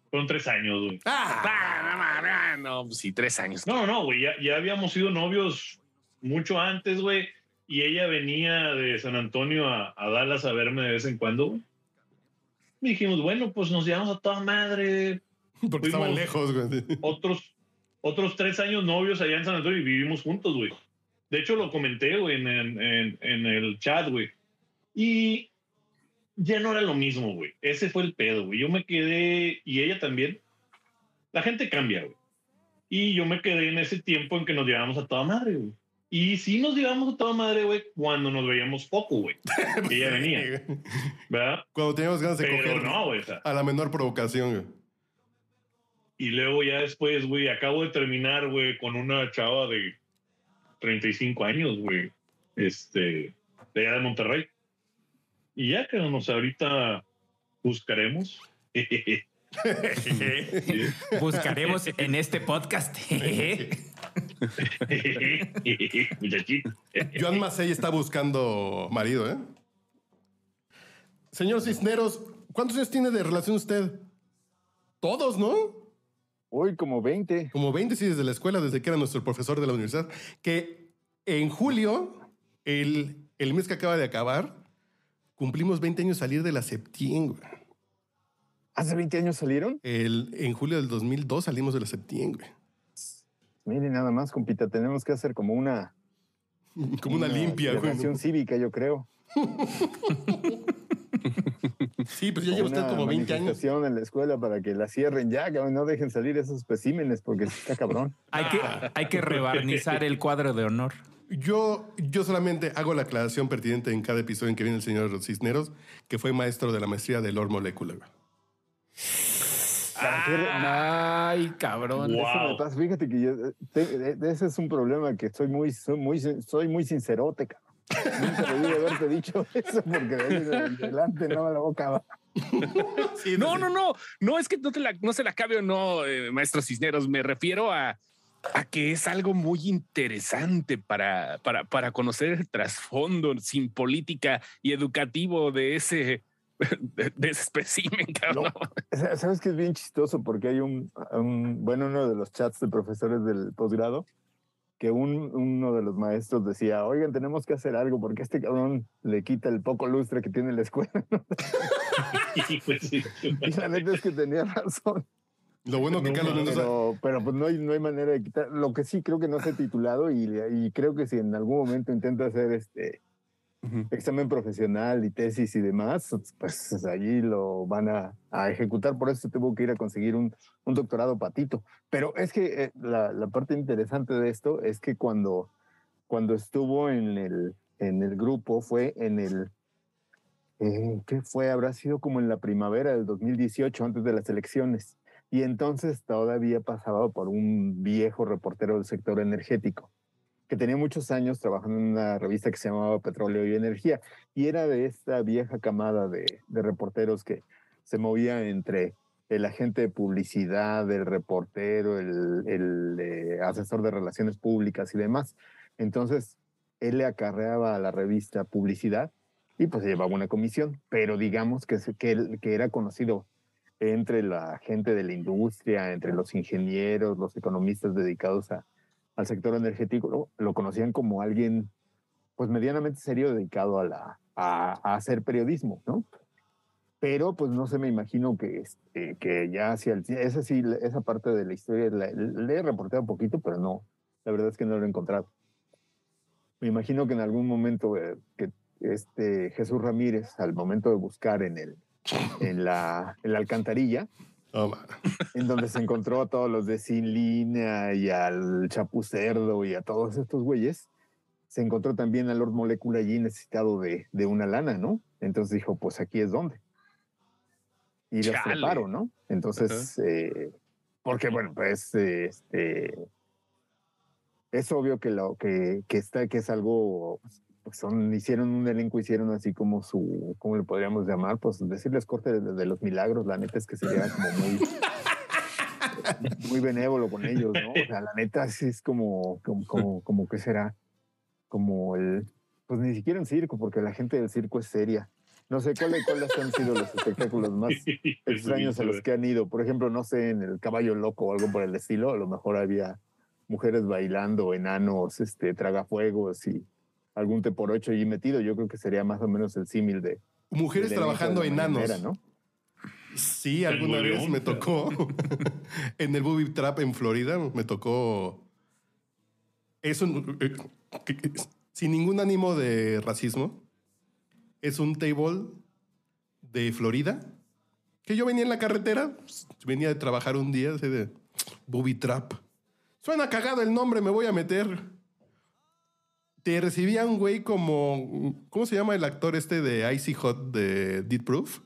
Fueron tres años, güey. Ah, Ah, no, no, pues sí, tres años. No, no, güey, ya, ya habíamos sido novios mucho antes, güey. Y ella venía de San Antonio a, a Dallas a verme de vez en cuando, güey. Y dijimos, bueno, pues nos llevamos a toda madre. porque estaban fuimos- lejos, güey. Otros, otros tres años novios allá en San Antonio y vivimos juntos, güey. De hecho, lo comenté, güey, en, en- en- el chat, güey. Y ya no era lo mismo, güey. Ese fue el pedo, güey. Yo me quedé, y ella también. La gente cambia, güey. Y yo me quedé en ese tiempo en que nos llevábamos a toda madre, güey. Y sí nos llevábamos a toda madre, güey, cuando nos veíamos poco, güey. Ella venía, ¿verdad? Cuando teníamos ganas de Pero coger no, güey. o sea, a la menor provocación, güey. Y luego ya después, güey, acabo de terminar, güey, con una chava de 35 años, güey. Este, de allá de Monterrey. Y ya que nos ahorita buscaremos. Buscaremos en este podcast. Muchachito. Joan Macei está buscando marido, ¿eh? Señor Cisneros, ¿cuántos años tiene de relación usted? Todos, ¿no? Uy, como 20. Como 20, sí, desde la escuela, desde que era nuestro profesor de la universidad. Que en julio, el, el mes que acaba de acabar, cumplimos 20 años salir de la Septién, güey. ¿Hace 20 años salieron? El, en julio del 2002 salimos de la Septién, güey. Miren, nada más, compita, tenemos que hacer como una... Como una, limpia, güey. cívica, yo creo. Sí, pues ya lleva usted como 20 años. en la escuela para que la cierren ya, cabrón, no dejen salir esos especímenes porque está cabrón. hay, que, hay que rebarnizar el cuadro de honor. Yo, yo solamente hago la aclaración pertinente en cada episodio en que viene el señor Cisneros, que fue maestro de la maestría de Lord Molecular. güey. ¿Para qué re- Ay, cabrón. Wow. Eso me pasa. Fíjate que yo, te- de- ese es un problema que soy muy, soy muy, soy muy sincerote, cabrón. Nunca debí de haberte dicho eso porque de adelante no me la boca va. No, no, no, no es que no, te la, no se la cabe o no, eh, maestro Cisneros. Me refiero a a que es algo muy interesante para, para, para conocer el trasfondo sin política y educativo de ese, de, de ese espécimen, cabrón. Sa- ¿Sabes que es bien chistoso? Porque hay un, un- bueno, uno de los chats de profesores del posgrado, que un, uno de los maestros decía, oigan, tenemos que hacer algo porque este cabrón le quita el poco lustre que tiene la escuela. Y pues sí. y la neta es que tenía razón. Lo bueno que No Carlos Mendoza. Pero, pero pues no hay, no hay manera de quitar. Lo que sí creo que no se ha titulado y, y creo que si en algún momento intenta hacer este Ujú. examen profesional y tesis y demás, pues allí lo van a, a ejecutar. Por eso tuvo que ir a conseguir un, un doctorado patito. Pero es que eh, la, la parte interesante de esto es que cuando, cuando estuvo en el, en el grupo fue en el... eh, ¿Qué fue? Habrá sido como en la primavera del 2018, antes de las elecciones. Y entonces todavía pasaba por un viejo reportero del sector energético que tenía muchos años trabajando en una revista que se llamaba Petróleo y Energía, y era de esta vieja camada de, reporteros que se movía entre el agente de publicidad, el reportero, el, eh, asesor de relaciones públicas y demás. Entonces, él le acarreaba a la revista publicidad y pues se llevaba una comisión, pero digamos que, que era conocido entre la gente de la industria, entre los ingenieros, los economistas dedicados a, al sector energético, lo, conocían como alguien pues medianamente serio dedicado a, la, a, hacer periodismo, ¿no? Pero pues no sé, me imagino que, este, que ya hacia el... Esa sí, esa parte de la historia le he reportado un poquito, pero no, la verdad es que no lo he encontrado. Me imagino que en algún momento eh, que este Jesús Ramírez, al momento de buscar en, el, en, la, en la alcantarilla, Oh, en donde se encontró a todos los de Sin Línea y al Chapucerdo y a todos estos güeyes, se encontró también a Lord Molecula allí necesitado de, de una lana, ¿no? Entonces dijo, pues aquí es donde. Y los Chale. preparo, ¿no? Entonces, eh, porque bueno, pues este, es obvio que lo que, que está, que es algo, pues son, hicieron un elenco, hicieron así como su, ¿cómo le podríamos llamar? Pues decirles corte de, de los milagros, la neta es que sería como muy, muy benévolo con ellos, ¿no? O sea, la neta sí es como, como, como, como que será, como el, pues ni siquiera un circo, porque la gente del circo es seria. No sé cuáles cuáles han sido los espectáculos más extraños a los que han ido. Por ejemplo, no sé, en el caballo loco o algo por el estilo, a lo mejor había mujeres bailando, enanos, este, tragafuegos y algún te por ocho allí metido. Yo creo que sería más o menos el símil de. Mujeres elenco trabajando de enanos. mañanera, ¿no? Sí, alguna vez me tocó en el Booby Trap en Florida, me tocó es un eh, que- sin ningún ánimo de racismo. Es un table de Florida que yo venía en la carretera, venía de trabajar un día así de Booby Trap. Suena cagado el nombre, me voy a meter. Te recibía un güey como ¿cómo se llama el actor este de Icy Hot de Deed Proof?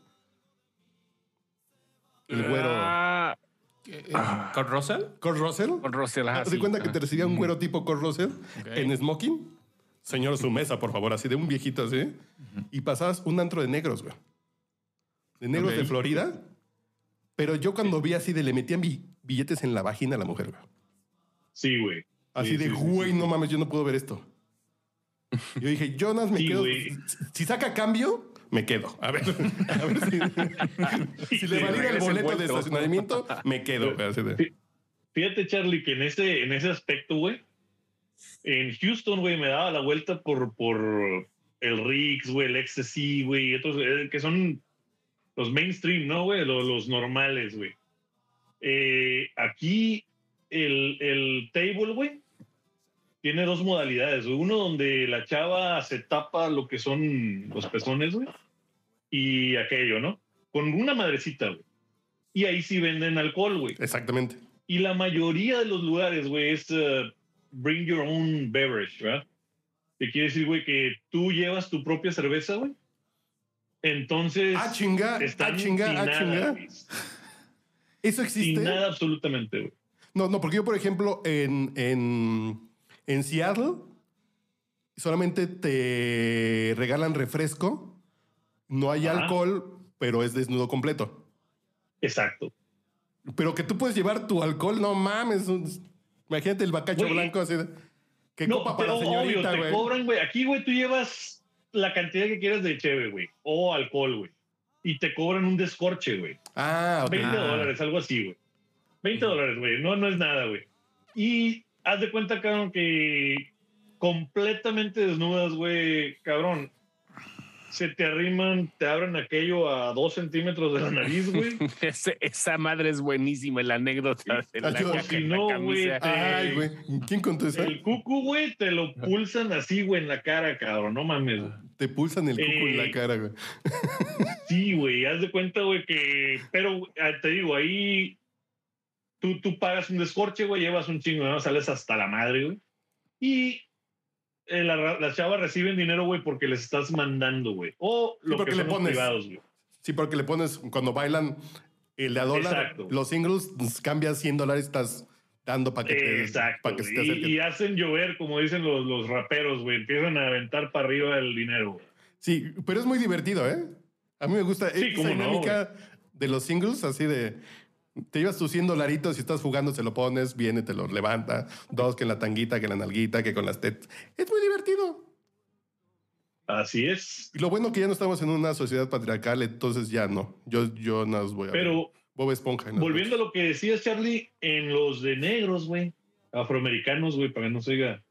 El güero. Ah, ¿Con Russell? Kurt Russell. con Russell, ajá, ¿Te sí. cuenta que te recibía un güero tipo Kurt Russell en smoking? Señor, su mesa, por favor, así de un viejito así. Y pasabas un antro de negros, güey. De negros de Florida. Pero yo cuando vi así de le metían bi- billetes en la vagina a la mujer, güey. Sí, güey. Así Sí, de, sí, güey, sí. no mames, yo no puedo ver esto. Yo dije, Jonas, me Sí, quedo. güey. Si, saca cambio, me quedo. A ver, a ver si, si le valida el boleto de envuelto. estacionamiento, me quedo. de- Fíjate, Charlie, que en ese, en ese aspecto, güey, en Houston, güey, me daba la vuelta por, por el Riggs, güey, el XC, güey, eh, que son los mainstream, ¿no, güey? Los, los normales, güey. Eh, aquí el, el table, güey, tiene dos modalidades. Uno donde la chava se tapa lo que son los pezones, güey, y aquello, ¿no? Con una madrecita, güey. Y ahí sí venden alcohol, güey. Exactamente. Y la mayoría de los lugares, güey, es uh, bring your own beverage, ¿verdad? Que quiere decir, güey, que tú llevas tu propia cerveza, güey. Entonces, Ah, chinga, están ah, chinga, sin ah, nada, chinga. ¿Eso existe? Sin nada absolutamente, güey. No, no, porque yo, por ejemplo, en, en, en Seattle solamente te regalan refresco, no hay Ajá. alcohol, pero es desnudo completo. Exacto. Pero que tú puedes llevar tu alcohol, no mames. un- Imagínate el bacacho blanco así. Que No, copa para pero la obvio, señorita, te güey. cobran, güey. Aquí, güey, tú llevas la cantidad que quieras de cheve, güey. O alcohol, güey. Y te cobran un descorche, güey. Ah, ok. 20 Ah. dólares, algo así, güey. 20 dólares, güey. No, no es nada, güey. Y haz de cuenta, cabrón, que completamente desnudas, güey, cabrón. Se te arriman, te abren aquello a dos centímetros de la nariz, güey. Ese- esa madre es buenísima, la anécdota de la Ayuda. Si la no, Ay, güey. ¿Quién contó eso? El cucu, güey, te lo pulsan así, güey, en la cara, cabrón. No mames. Te pulsan el cuco en la Eh, cara, güey. Sí, güey, haz de cuenta, güey, que. Pero ah, te digo, ahí tú, tú pagas un descorche, güey, llevas un chingo, ¿no? Sales hasta la madre, güey. Y eh, la las chavas reciben dinero, güey, porque les estás mandando, güey. O lo porque que le pones. privados, güey. Sí, porque le pones, cuando bailan el de a dólar, Exacto. los singles, pues, cambias 100 dólares, estás dando para que, te, Exacto. para que se te y, y hacen llover, como dicen los, los raperos, güey. Empiezan a aventar para arriba el dinero, güey. Sí, pero es muy divertido, ¿eh? A mí me gusta Sí, esa cómo no, dinámica de los singles, así de. Te llevas tus 100 dolaritos y estás jugando, se lo pones, viene, te lo levanta. Dos, que en la tanguita, que en la nalguita, que con las tetas. Es muy divertido. Así es. Y lo bueno que ya no estamos en una sociedad patriarcal, entonces ya no. Yo, yo no os voy a ver. Pero Bob Esponja. volviendo a lo que decías, Charlie, en los de negros, güey, afroamericanos, güey, para que no se diga,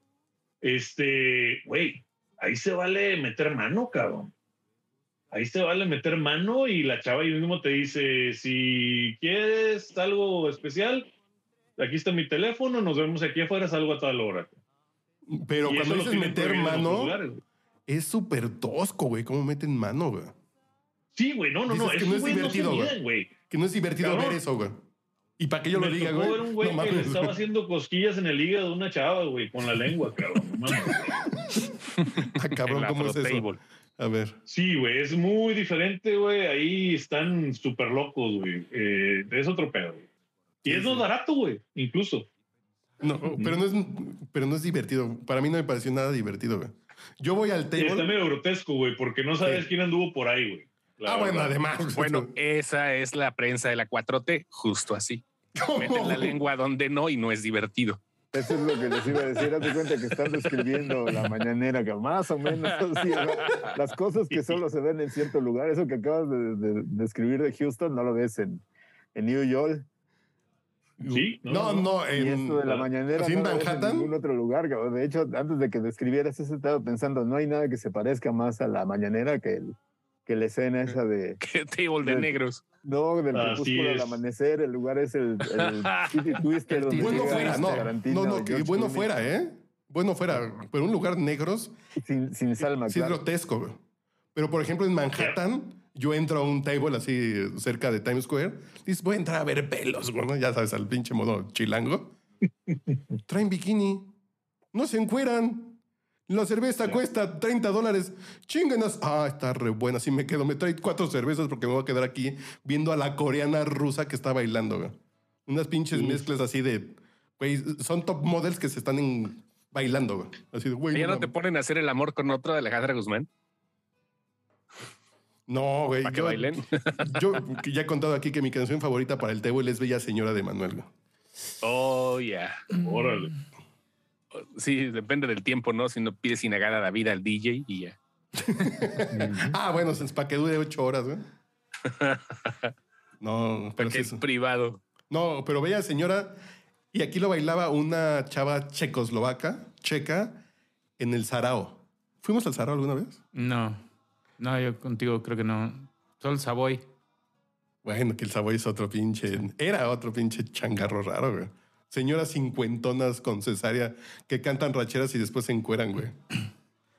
este, güey, ahí se vale meter mano, cabrón. Ahí se vale meter mano y la chava ahí mismo te dice, si quieres algo especial, aquí está mi teléfono, nos vemos aquí afuera, salgo a tal hora. Pero Y cuando lo dices meter mano, es súper tosco, güey. ¿Cómo meten mano, güey? Sí, güey, no, no, no, Dices que no es güeyes no se divertido, güey. Que no es divertido Cabrón. ver eso, güey. Y para que yo lo Me diga, tocó güey. ver un güey no que le estaba güey. haciendo cosquillas en el hígado de una chava, güey, con la lengua, cabrón. mames. Ah, cabrón, ¿cómo es eso? Afrotable. A ver. Sí, güey, es muy diferente, güey. Ahí están súper locos, güey. Eh, es otro pedo, güey. Y Sí, es más sí. barato, güey, incluso. No, pero no es, pero no es divertido. Para mí no me pareció nada divertido, güey. Yo voy al Y está table. medio grotesco, güey, porque no sabes Sí. quién anduvo por ahí, güey. Ah, bueno, además. Bueno, esa es la prensa de la 4T, justo así. ¿Cómo, Meten la lengua donde no y no es divertido. Eso es lo que les iba a decir. Haz de cuenta que están describiendo la mañanera, que más o menos las cosas que solo se ven en cierto lugar. Eso que acabas de, de- de Houston, no lo ves en, en New York. Sí, No, no, Y en, esto de la mañanera ¿así no en lo ves en Manhattan? ningún otro lugar. De hecho, antes de que describieras eso, estaba pensando, no hay nada que se parezca más a la mañanera que, el, que la escena esa de, ¿Qué table de Del- negros? no, del crepúsculo al amanecer. El lugar es el, el City Twister. Donde bueno fuera, no. No, no, y que George bueno Clooney. fuera, ¿eh? Bueno fuera, pero un lugar negros Sin, sin Salma, sí es claro. grotesco. Pero por ejemplo en Manhattan, yo entro a un table así cerca de Times Square, dices, voy a entrar a ver pelos, güey, ¿no? Ya sabes, al pinche modo chilango. Traen bikini, no se encueran. La cerveza cuesta 30 dólares. Chinganas. Ah, está re buena. Así me quedo. Me trae cuatro cervezas porque me voy a quedar aquí viendo a la coreana rusa que está bailando, güey. Unas pinches mezclas así de. Güey, son top models que se están en- bailando, güey. Así de, güey. ¿Ya no no te ponen a hacer el amor con otro de Alejandra Guzmán? No, güey. ¿Para que yo- bailen? Yo ya he contado aquí que mi canción favorita para el table es Bella Señora de Manuel. güey. Oh, ya. Órale. Sí, depende del tiempo, ¿no? Si no pides inagada la vida al DJ y ya. Ah, bueno, es para que dure ocho horas, güey. No, pero sí es privado. No, pero Bella Señora. Y aquí lo bailaba una chava checoslovaca, checa, en el Sarao. ¿Fuimos al Sarao alguna vez? No. No, yo contigo creo que no. Solo el Savoy. Bueno, que el Savoy es otro pinche. Era otro pinche changarro raro, güey. Señoras cincuentonas con cesárea que cantan racheras y después se encueran, güey.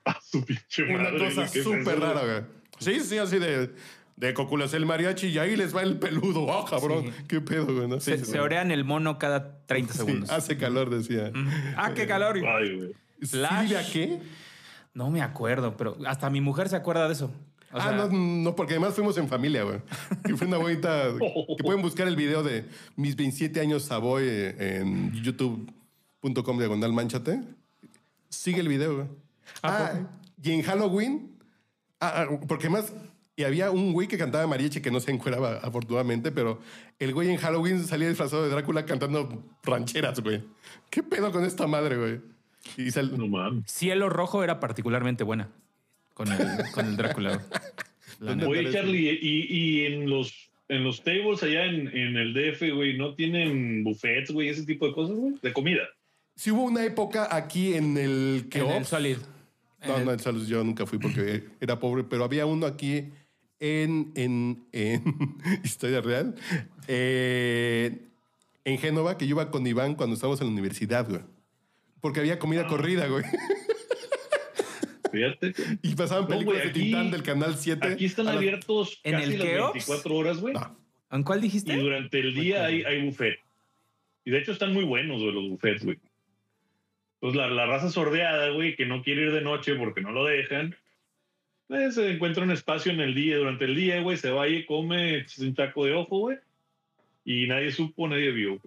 Ah, su pinche Una madre, cosa ¿qué es súper rara, güey. Sí, sí, así de, de coculas el mariachi y ahí les va el peludo. ¡Ah, cabrón! Sí. ¿Qué pedo, güey? ¿no? Se, Sí, orean el mono cada 30 Sí, segundos. hace calor, decía. Ah, qué calor. Ay, güey. Slash. ¿Silvia qué? No me acuerdo, pero hasta mi mujer se acuerda de eso. O ah, sea, no, no, porque además fuimos en familia, güey. Y fue una bonita... que pueden buscar el video de mis 27 años Savoy eh, en youtube.com diagonal manchate. Sigue el video, güey. ¿A Ah, y en Halloween... Ah, ah, porque además... Y había un güey que cantaba mariachi que no se encueraba, afortunadamente, pero el güey en Halloween salía disfrazado de Drácula cantando rancheras, güey. ¿Qué pedo con esta madre, güey? Y sal- No. Cielo Rojo era particularmente buena con el, con el Drácula. Oye, Charlie, y, y en los en los tables allá en, en el DF, güey, ¿no tienen buffets, güey, ese tipo de cosas, güey? De comida. Sí hubo una época aquí en el que En el Solid. No, no, en Salud yo nunca fui porque era pobre, pero había uno aquí en, en, en Historia Real, eh, en Génova, que yo iba con Iván cuando estábamos en la universidad, güey. Porque había comida corrida, güey. Fíjate. Y pasaban No, películas güey, de aquí- Tintán del Canal 7. Aquí están abiertos ¿En casi el las Keops? 24 horas, güey. No. ¿En cuál Y dijiste? durante el día hay, hay buffet. Y de hecho están muy buenos, güey, los buffets, güey. Pues la, la raza sordeada, güey, que no quiere ir de noche porque no lo dejan, pues se encuentra un espacio en el día, durante el día, güey, se va y come un taco de ojo, güey. Y nadie supo, nadie vio.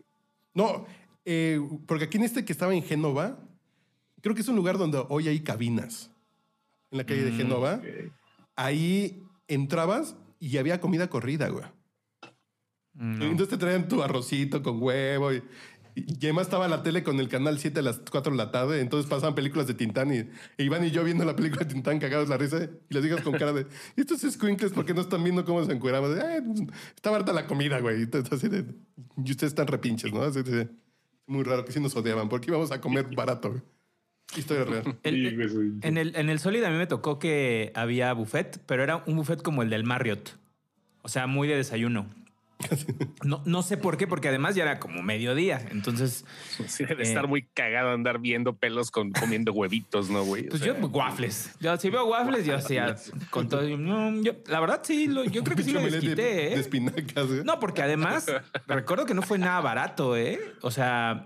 No, eh, porque aquí en este que estaba en Génova, creo que es un lugar donde hoy hay cabinas. En la calle de Mm, Génova. Ok. Ahí entrabas y había comida corrida, güey. Mm, No. Entonces te traían tu arrocito con huevo y, y además estaba la tele con el canal 7 a las 4 de la tarde, entonces pasaban películas de Tintán y, e Iván y yo viendo la película de Tintán cagados la risa y les digas con cara de "¿Y estos squinkles porque no están viendo cómo se encueraban. "Ay, pues, está barata la comida, güey. Y, así y ustedes están repinches, ¿no? Así de- muy raro que sí nos odiaban porque íbamos a comer barato. güey. Historia real. El- En el, en el Solid a mí me tocó que había buffet, pero era un buffet como el del Marriott. O sea, muy de desayuno. No, no sé por qué, porque además ya era como mediodía. Entonces, Sí, debe Eh. estar muy cagado andar viendo pelos con comiendo huevitos, ¿no, güey? O pues sea, yo waffles. Yo si veo waffles, yo hacía con todo. no, yo- la verdad, sí, lo- yo creo que sí de, desquité, de ¿eh? espinacas, güey. No, porque además recuerdo que no fue nada barato, ¿eh? O sea,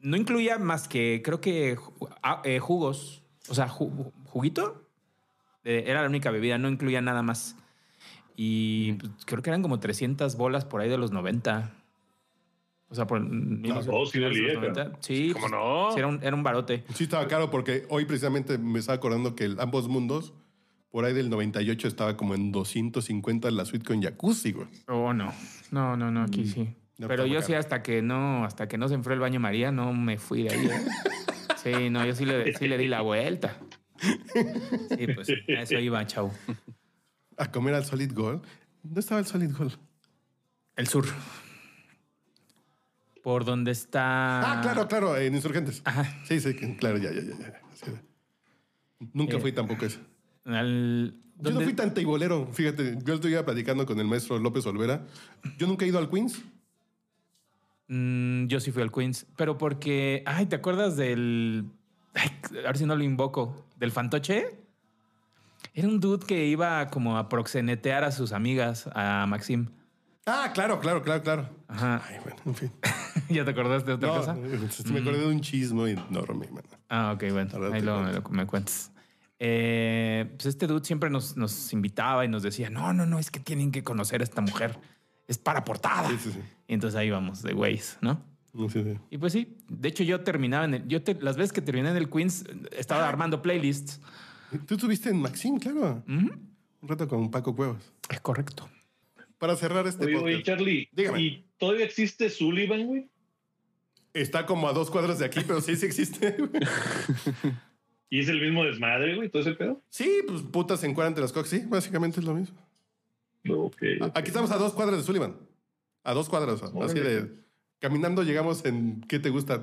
no incluía más que creo que ah, eh, jugos, o sea, ju- juguito. Eh, era la única bebida, no incluía nada más. Y pues, creo que eran como 300 bolas por ahí de los 90. O sea, por oh, sí valía, Sí, ¿Cómo pues, no? sí, era, un, era un barote. Sí, estaba caro porque hoy precisamente me estaba acordando que el Ambos Mundos, por ahí del 98, estaba como en 250 la suite con jacuzzi, güey. Oh, no. No, no, no, aquí sí. No, Pero yo sí, hasta que no, hasta que no se enfrió el baño María, no me fui de ahí. ¿eh? Sí, no, yo sí le, sí le di la vuelta. Sí, pues a eso iba, chau. A comer al Solid Gold. ¿Dónde estaba el Solid Gold? El sur. Por donde está. Ah, claro, claro, en Insurgentes. Ajá. Sí, sí, claro, ya, ya, ya. ya. Sí. Nunca Eh, fui tampoco. Al- Yo no ¿dónde- fui tan teibolero, fíjate. Yo estoy platicando con el maestro López Olvera. Yo nunca he ido al Queens. Mm, yo sí fui al Queens, pero porque. Ay, ¿te acuerdas del. Ay, a ver si no lo invoco. ¿Del fantoche? Era un dude que iba como a proxenetear a sus amigas, a Maxim. Ah, claro, claro, claro, claro. Ajá. Ay, bueno, en fin. ¿Ya te acordaste de otra No, cosa? me acordé de un chismo enorme, man. Ah, ok, bueno. Ahora Ahí lo- me cuentas. Eh, pues este dude siempre nos, nos invitaba y nos decía, no, no, no, es que tienen que conocer a esta mujer. Es para portada. Sí, sí, sí. Y entonces ahí vamos, de güeyes, ¿no? No sé, sí. Y pues sí, de hecho yo terminaba en el, yo te- las veces que terminé en el Queens estaba armando playlists. Tú estuviste en Maxim, claro. Un rato con Paco Cuevas. Es correcto. Para cerrar este Oye, podcast. oye, Charlie, Dígame. ¿y todavía existe Sullivan, güey? Está como a dos cuadras de aquí, pero sí, sí existe. güey. ¿Y es el mismo desmadre, güey? ¿Todo ese pedo? Sí, pues putas en entre las cocas. Sí, básicamente es lo mismo. Aquí estamos a dos cuadras de Sullivan. A dos cuadras. Así de. Caminando llegamos en. ¿Qué te gusta?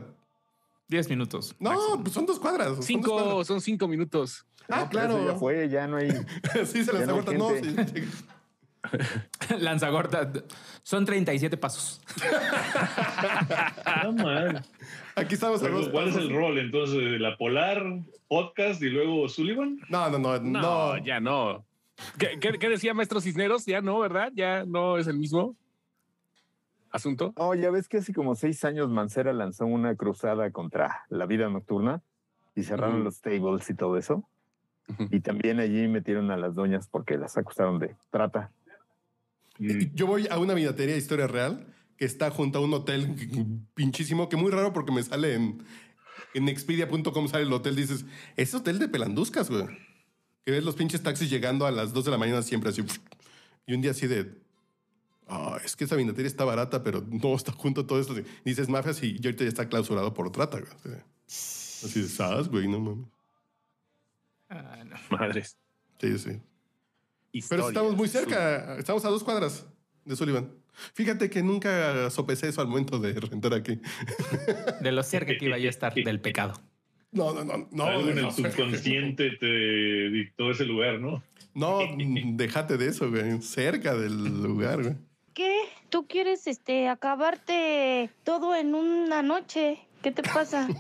Diez minutos. No, pues son dos cuadras. son Cinco, cuadras. son cinco minutos. Ah, No, claro. Ya fue, ya no hay. sí, se las no aguantan. Sí, sí. Lanzagorta. Son 37 pasos. No, man. Aquí estamos Luego, ¿Cuál es el rol entonces? ¿La Polar, podcast y luego Sullivan? No, no, no. No, No, ya no. ¿Qué, qué, qué decía Maestro Cisneros? Ya no, ¿verdad? Ya no es el mismo asunto. Oh, ya ves que hace como seis años Mancera lanzó una cruzada contra la vida nocturna y cerraron los tables y todo eso. Ujú. Y también allí metieron a las doñas porque las acusaron de trata. Yo voy a una vinatería historia real que está junto a un hotel pinchísimo, que muy raro porque me sale en, en expedia.com sale el hotel. Dices, es hotel de pelanduscas, güey. Que ves los pinches taxis llegando a las 2 de la mañana siempre así. Y un día así de. "Ah, es que esa vinatería está barata, pero no está junto todo esto. Dices mafias y ya ahorita ya está clausurado por trata, güey. Así de- sas, güey, no mames. Ah, no. Madres. Sí, sí. Pero estamos muy cerca. Estamos a dos cuadras de Sullivan. Fíjate que nunca sopesé eso al momento de rentar aquí. De lo cerca que iba yo a estar del pecado. No, no, no, no. Algo en no, el subconsciente te dictó ese lugar, ¿no? No, déjate de eso, güey. Cerca del lugar, güey. ¿Tú quieres este acabarte todo en una noche? ¿Qué te pasa?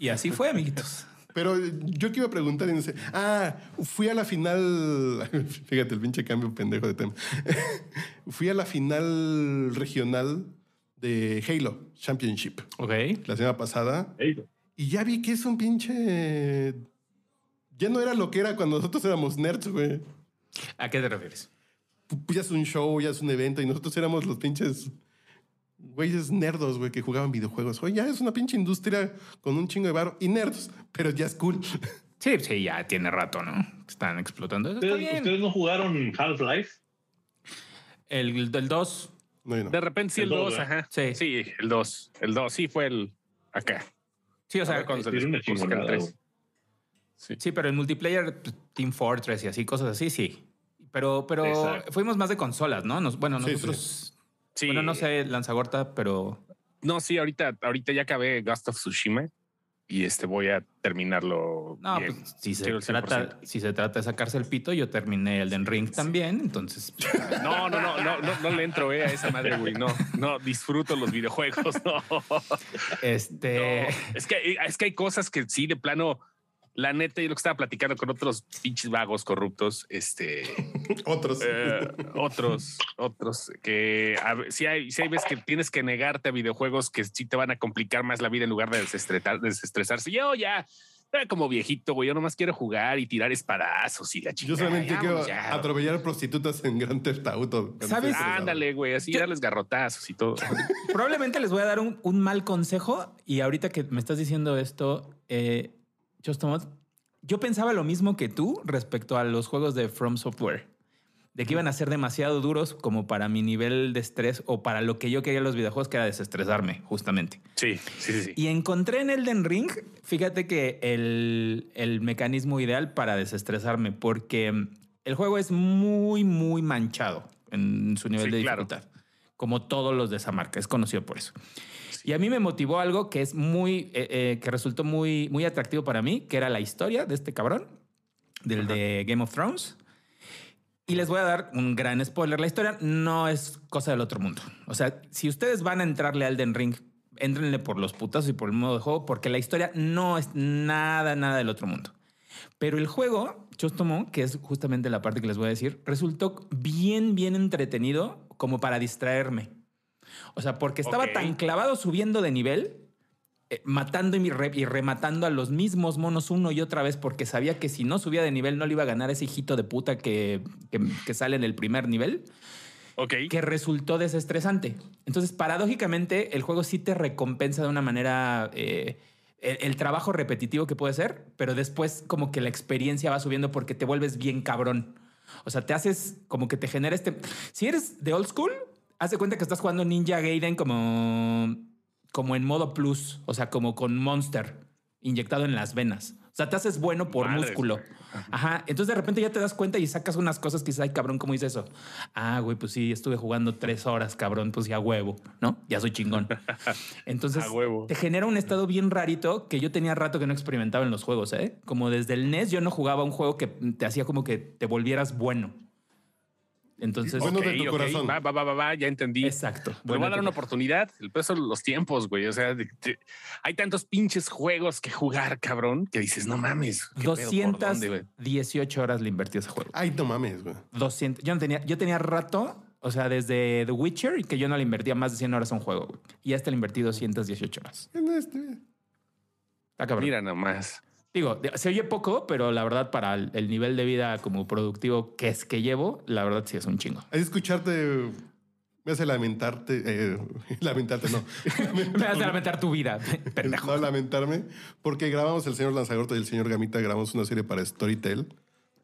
Y así fue, amiguitos. Pero yo que iba a preguntar, y no sé. Ah, fui a la final. Fíjate, el pinche cambio pendejo de tema. fui a la final regional de Halo Championship Ok. la semana pasada. Ey, Y ya vi que es un pinche. Ya no era lo que era cuando nosotros éramos nerds, güey. ¿A qué te refieres? Ya es un show, ya es un evento y nosotros éramos los pinches güeyes nerdos, güey, que jugaban videojuegos. Oye, ya es una pinche industria con un chingo de barro y nerds, pero ya es cool. Sí, sí, ya tiene rato, ¿no? Están explotando. Eso ¿Ustedes, no jugaron Half-Life? El del 2. No, yo no. De repente sí el El dos, 2, ¿verdad? ajá. Sí. Sí, el 2. El 2, sí fue el acá. Sí, o sea, acá el chingonada, tres. güey. sí, pero en multiplayer, Team Fortress y así, cosas así, sí. Pero, pero Exacto. fuimos más de consolas, ¿no? Nos- bueno, Sí, nosotros. Sí. Bueno, no sé, Lanzagorta, pero. No, sí, ahorita, ahorita ya acabé Ghost of Tsushima y este voy a terminarlo. No, bien. pues si se, trata, 100%. si se trata de sacarse el pito, yo terminé el Den Ring también, entonces. No, no, no, no, no, no le entro eh, a esa madre, güey. No, no, disfruto los videojuegos. No. Este. No, es que es que hay cosas que sí, de plano, la neta, yo lo que estaba platicando con otros pinches vagos corruptos, este, Otros. eh, otros, otros, que sí hay, sí hay veces que tienes que negarte a videojuegos que sí te van a complicar más la vida en lugar de desestresar, desestresarse. Yo ya, como viejito, güey, yo nomás quiero jugar y tirar espadazos y la chica. Yo solamente quiero atropellar prostitutas en Gran Theft Auto. ¿Sabes? Ándale, güey, así Yo- darles garrotazos y todo. Probablemente les voy a dar un, un mal consejo y ahorita que me estás diciendo esto, eh, Yo pensaba lo mismo que tú respecto a los juegos de From Software, de que iban a ser demasiado duros como para mi nivel de estrés o para lo que yo quería en los videojuegos, que era desestresarme, justamente. Sí, sí, sí. Y encontré en Elden Ring, fíjate que el, el mecanismo ideal para desestresarme, porque el juego es muy, muy manchado en su nivel Sí, de claro. dificultad, como todos los de esa marca, es conocido por eso. Y a mí me motivó algo que es muy, eh, eh, que resultó muy, muy atractivo para mí, que era la historia de este cabrón, del de Game of Thrones. Y les voy a dar un gran spoiler. La historia no es cosa del otro mundo. O sea, si ustedes van a entrarle al Den Ring, entrenle por los putazos y por el modo de juego, porque la historia no es nada, nada del otro mundo. Pero el juego, Chostomo, que es justamente la parte que les voy a decir, resultó bien, bien entretenido como para distraerme. O sea, porque estaba tan clavado subiendo de nivel, eh, matando y, re- y rematando a los mismos monos uno y otra vez, porque sabía que si no subía de nivel no le iba a ganar ese hijito de puta que, que- que sale en el primer nivel, que resultó desestresante. Entonces, paradójicamente, el juego sí te recompensa de una manera eh, el, el trabajo repetitivo que puede ser, pero después como que la experiencia va subiendo porque te vuelves bien cabrón. O sea, te haces como que te genera este... Si eres de old school, haz de cuenta que estás jugando Ninja Gaiden como, como en modo plus, o sea, como con Monster inyectado en las venas. O sea, te haces bueno por músculo. Ajá. Entonces de repente ya te das cuenta y sacas unas cosas que dices, ay, cabrón, ¿cómo hice eso? Ah, güey, pues sí, estuve jugando tres horas, cabrón, pues ya huevo, ¿no? Ya soy chingón. Entonces A huevo. te genera un estado bien rarito que yo tenía rato que no experimentaba en los juegos, ¿eh? Como desde el NES yo no jugaba un juego que te hacía como que te volvieras bueno. Entonces, Bueno, de Ok, tu ok, corazón. Va, va, va, va, va, ya entendí. exacto. Pero voy Bueno, a dar una oportunidad. El peso de los tiempos, güey. O sea, de- de- hay tantos pinches juegos que jugar, cabrón, que dices, no mames. ¿qué pedo? ¿Por dónde, güey? 218 horas le invertí a ese juego. Ay, no mames, güey. 200. Yo no tenía, yo tenía rato, o sea, desde The Witcher, y que yo no le invertía más de 100 horas a un juego, güey. Y hasta le invertí 218 horas. En este- Está cabrón. Mira nomás. Digo, se oye poco, pero la verdad, para el, el nivel de vida como productivo que es que llevo, la verdad sí es un chingo. Que escucharte Me hace lamentarte, eh, lamentarte, no. Me hace lamentar tu vida, pendejo. no lamentarme, porque grabamos el señor Lanzagorta y el señor Gamita, grabamos una serie para Storytel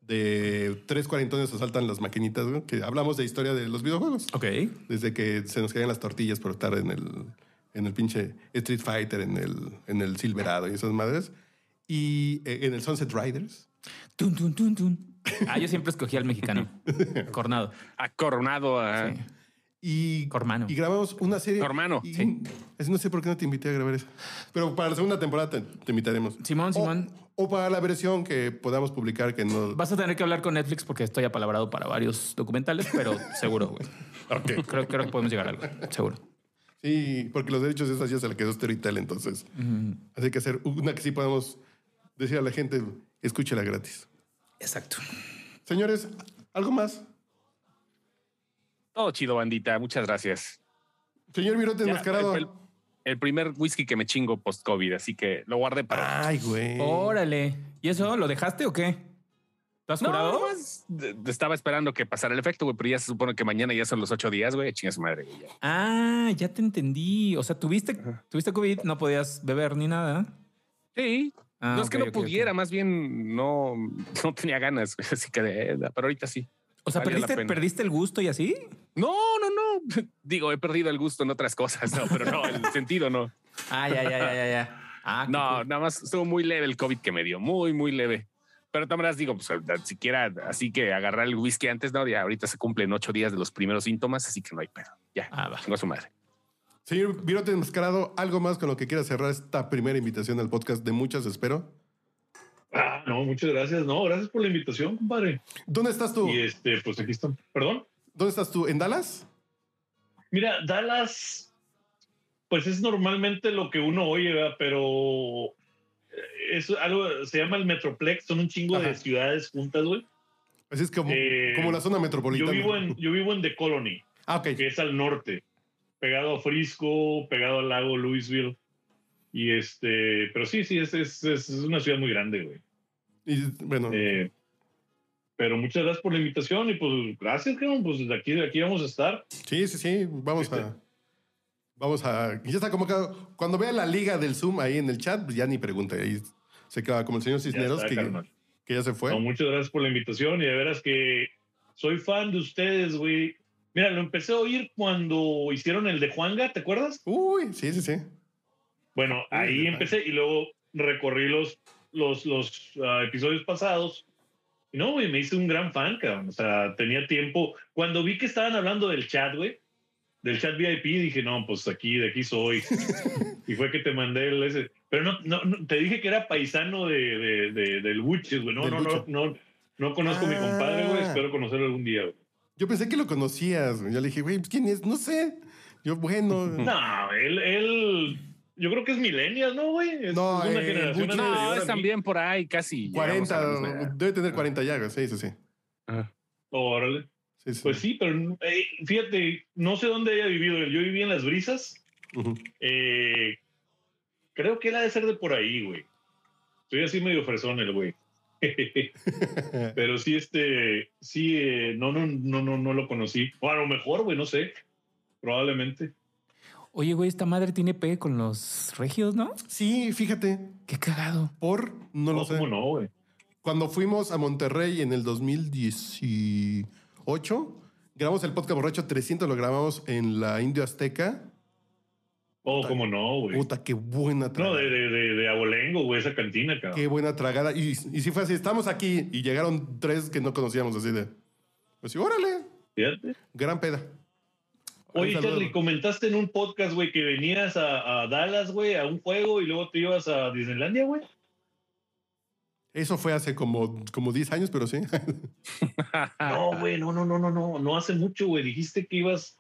de tres cuarentones asaltan las maquinitas, güey, que hablamos de historia de los videojuegos. Ok. Desde que se nos caían las tortillas por estar en el, en el pinche Street Fighter, en el, en el Silverado y esas madres. Y eh, en el Sunset Riders. Tun, tun, tun, tun. Ah, yo siempre escogía al mexicano. Cornado. Ha coronado a. Sí. Y, Cormano. y grabamos una serie. Tu hermano. Y- Sí. es- No sé por qué no te invité a grabar eso. Pero para la segunda temporada te, te invitaremos. Simón, O- Simón. O, para la versión que podamos publicar que no. Vas a tener que hablar con Netflix porque estoy apalabrado para varios documentales, pero seguro, güey. Creo, creo que podemos llegar a algo, seguro. Sí, porque los derechos de esas ya se le quedó Storytel, entonces. Así que hacer una que sí podamos decir a la gente, escúchela gratis. Exacto. Señores, ¿algo más? Todo chido, bandita. Muchas gracias. Señor Virote enmascarado. el, el primer whisky que me chingo post-COVID, así que lo guardé para. Ay, güey. Órale. ¿Y eso lo dejaste o qué? ¿Te has No, curado? estaba esperando que pasara el efecto, güey, pero ya se supone que mañana ya son los ocho días, güey. Chinga su madre, güey. Ah, ya te entendí. O sea, tuviste, tuviste COVID, no podías beber ni nada. Sí. Ah, no es que no ok, pudiera, ok. más bien no, no tenía ganas, así que, eh, pero ahorita sí. O sea, ¿perdiste. ¿perdiste el gusto y así? No, no, no. Digo, he perdido el gusto en otras cosas, no, pero no, el sentido no. Ah, ya, ya, ya, ya, ya. Ah, No, cool. nada más estuvo muy leve el COVID que me dio, muy, muy leve. Pero también digo, pues siquiera así que agarrar el whisky antes, no, ya ahorita se cumplen ocho días de los primeros síntomas, así que no hay pedo. Ya, Ah, va. tengo a su madre. Señor Virote enmascarado, ¿algo más con lo que quiera cerrar esta primera invitación al podcast de muchas, espero? Ah, no, muchas gracias. No, gracias por la invitación, compadre. ¿Dónde estás tú? Y este, pues aquí están. Perdón. ¿Dónde estás tú? ¿En Dallas? Mira, Dallas, pues es normalmente lo que uno oye, ¿verdad? pero eh, es algo, se llama el Metroplex, son un chingo de ciudades juntas, güey. Así es como, Eh, como la zona Yo metropolitana. vivo en, yo vivo en The Colony, Ah, ok. que es al norte, pegado a Frisco, pegado al lago Louisville. Y este, pero sí, sí, es, es, es una ciudad muy grande, güey. Y, bueno, Eh, pero muchas gracias por la invitación y pues gracias, cabrón, pues de aquí, de aquí vamos a estar. sí, sí, sí. Vamos este- a. Vamos a. Ya está como que cuando vea la liga del Zoom ahí en el chat, pues ya ni pregunte. Ahí se queda como el señor Cisneros, está, que, que ya se fue. No, muchas gracias por la invitación y de veras que soy fan de ustedes, güey. Mira, lo empecé a oír cuando hicieron el de Juanga, ¿te acuerdas? Uy, sí, sí, sí. Bueno, Uy, ahí empecé y luego recorrí los, los, los ah, episodios pasados. Y no, güey, me hice un gran fan, cabrón. O sea, tenía tiempo. Cuando vi que estaban hablando del chat, güey, del chat VIP, dije, no, pues aquí, de aquí soy. y fue que te mandé el ese. Pero no, no, no, te dije que era paisano de, de, de- del Buches, güey. No, no, no, no, no conozco a mi compadre, güey. Ah. Espero conocerlo algún día, güey. Yo pensé que lo conocías. güey. Yo le dije, güey, pues, ¿quién es? No sé. Yo, bueno. No, él, él, yo creo que es millennial, ¿no, güey? Es, No, es una eh, generación No, es también por ahí casi. llegamos a 40, la misma edad. debe tener 40 llagas, sí, sí, sí. Ajá. Órale. Sí, sí. Pues sí, pero eh, fíjate, no sé dónde haya vivido él. Yo viví en Las Brisas. Eh, creo que él ha de ser de por ahí, güey. Soy así medio fresón el güey. pero sí, este, sí, eh, no, no, no, no, no lo conocí. O a lo mejor, güey, no sé. Probablemente. Oye, güey, esta madre tiene pe con los regios, ¿no? Sí, fíjate. Qué cagado. Por, no lo No, sé. ¿Cómo no, güey? Cuando fuimos a Monterrey en el 2018, grabamos el podcast borracho 300, lo grabamos en la Indio Azteca. Oh, cómo no, güey. Puta, qué buena No, tragada. de, de, de, de Abolengo, güey, esa cantina, cabrón. Qué buena tragada. Y, y sí fue así, estamos aquí y llegaron tres que no conocíamos así de... Pues órale, Fíjate. gran peda. Oye. Charlie, comentaste en un podcast, güey, que venías a, a Dallas, güey, a un juego y luego te ibas a Disneylandia, güey. Eso fue hace como, como 10 años, pero sí. No, güey, no, no, no, no, no, no hace mucho, güey. Dijiste que ibas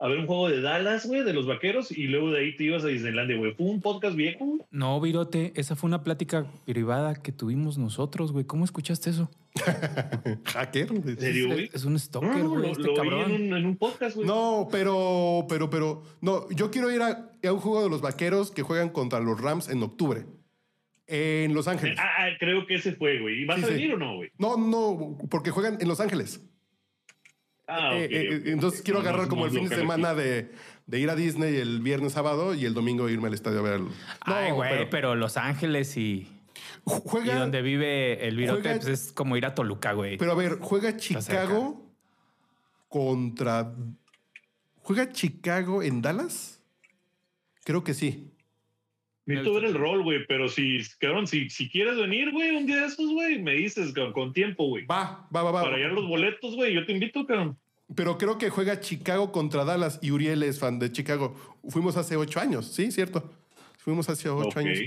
a ver un juego de Dallas, güey, de los vaqueros, y luego de ahí te ibas a Disneylandia, güey. ¿Fue un podcast viejo? güey? No, Virote, esa fue una plática privada que tuvimos nosotros, güey. ¿Cómo escuchaste eso? Hacker. ¿En serio, güey? Es, es un stalker, no, güey, lo, este lo cabrón. en un, en un podcast, güey. No, pero, pero, pero, no, yo quiero ir a, a un juego de los vaqueros que juegan contra los Rams en octubre. En Los Ángeles. Ah, ah, creo que ese fue, güey. ¿Y vas Sí, a sí. venir o no, güey? No, no, porque juegan en Los Ángeles. Ah, Eh, eh, ok, entonces quiero No, agarrar como el fin de semana aquí. de, de ir a Disney el viernes, sábado y el domingo irme al estadio a ver. Ay, güey, pero, pero, Los Ángeles y, y juega. donde vive el virote juega- pues es como ir a Toluca, güey. Pero a ver, juega. Chicago contra. ¿Juega Chicago en Dallas? Creo que sí. Necesito ver el rol, güey, pero si, cabrón, si, si quieres venir, güey, un día de estos, güey, me dices con, con tiempo, güey. Va, va, va, va. Para hallar los boletos, güey, yo te invito, cabrón. Pero creo que juega Chicago contra Dallas y Uriel es fan de Chicago. Fuimos hace ocho años, sí, cierto. Fuimos hace ocho Ok. años.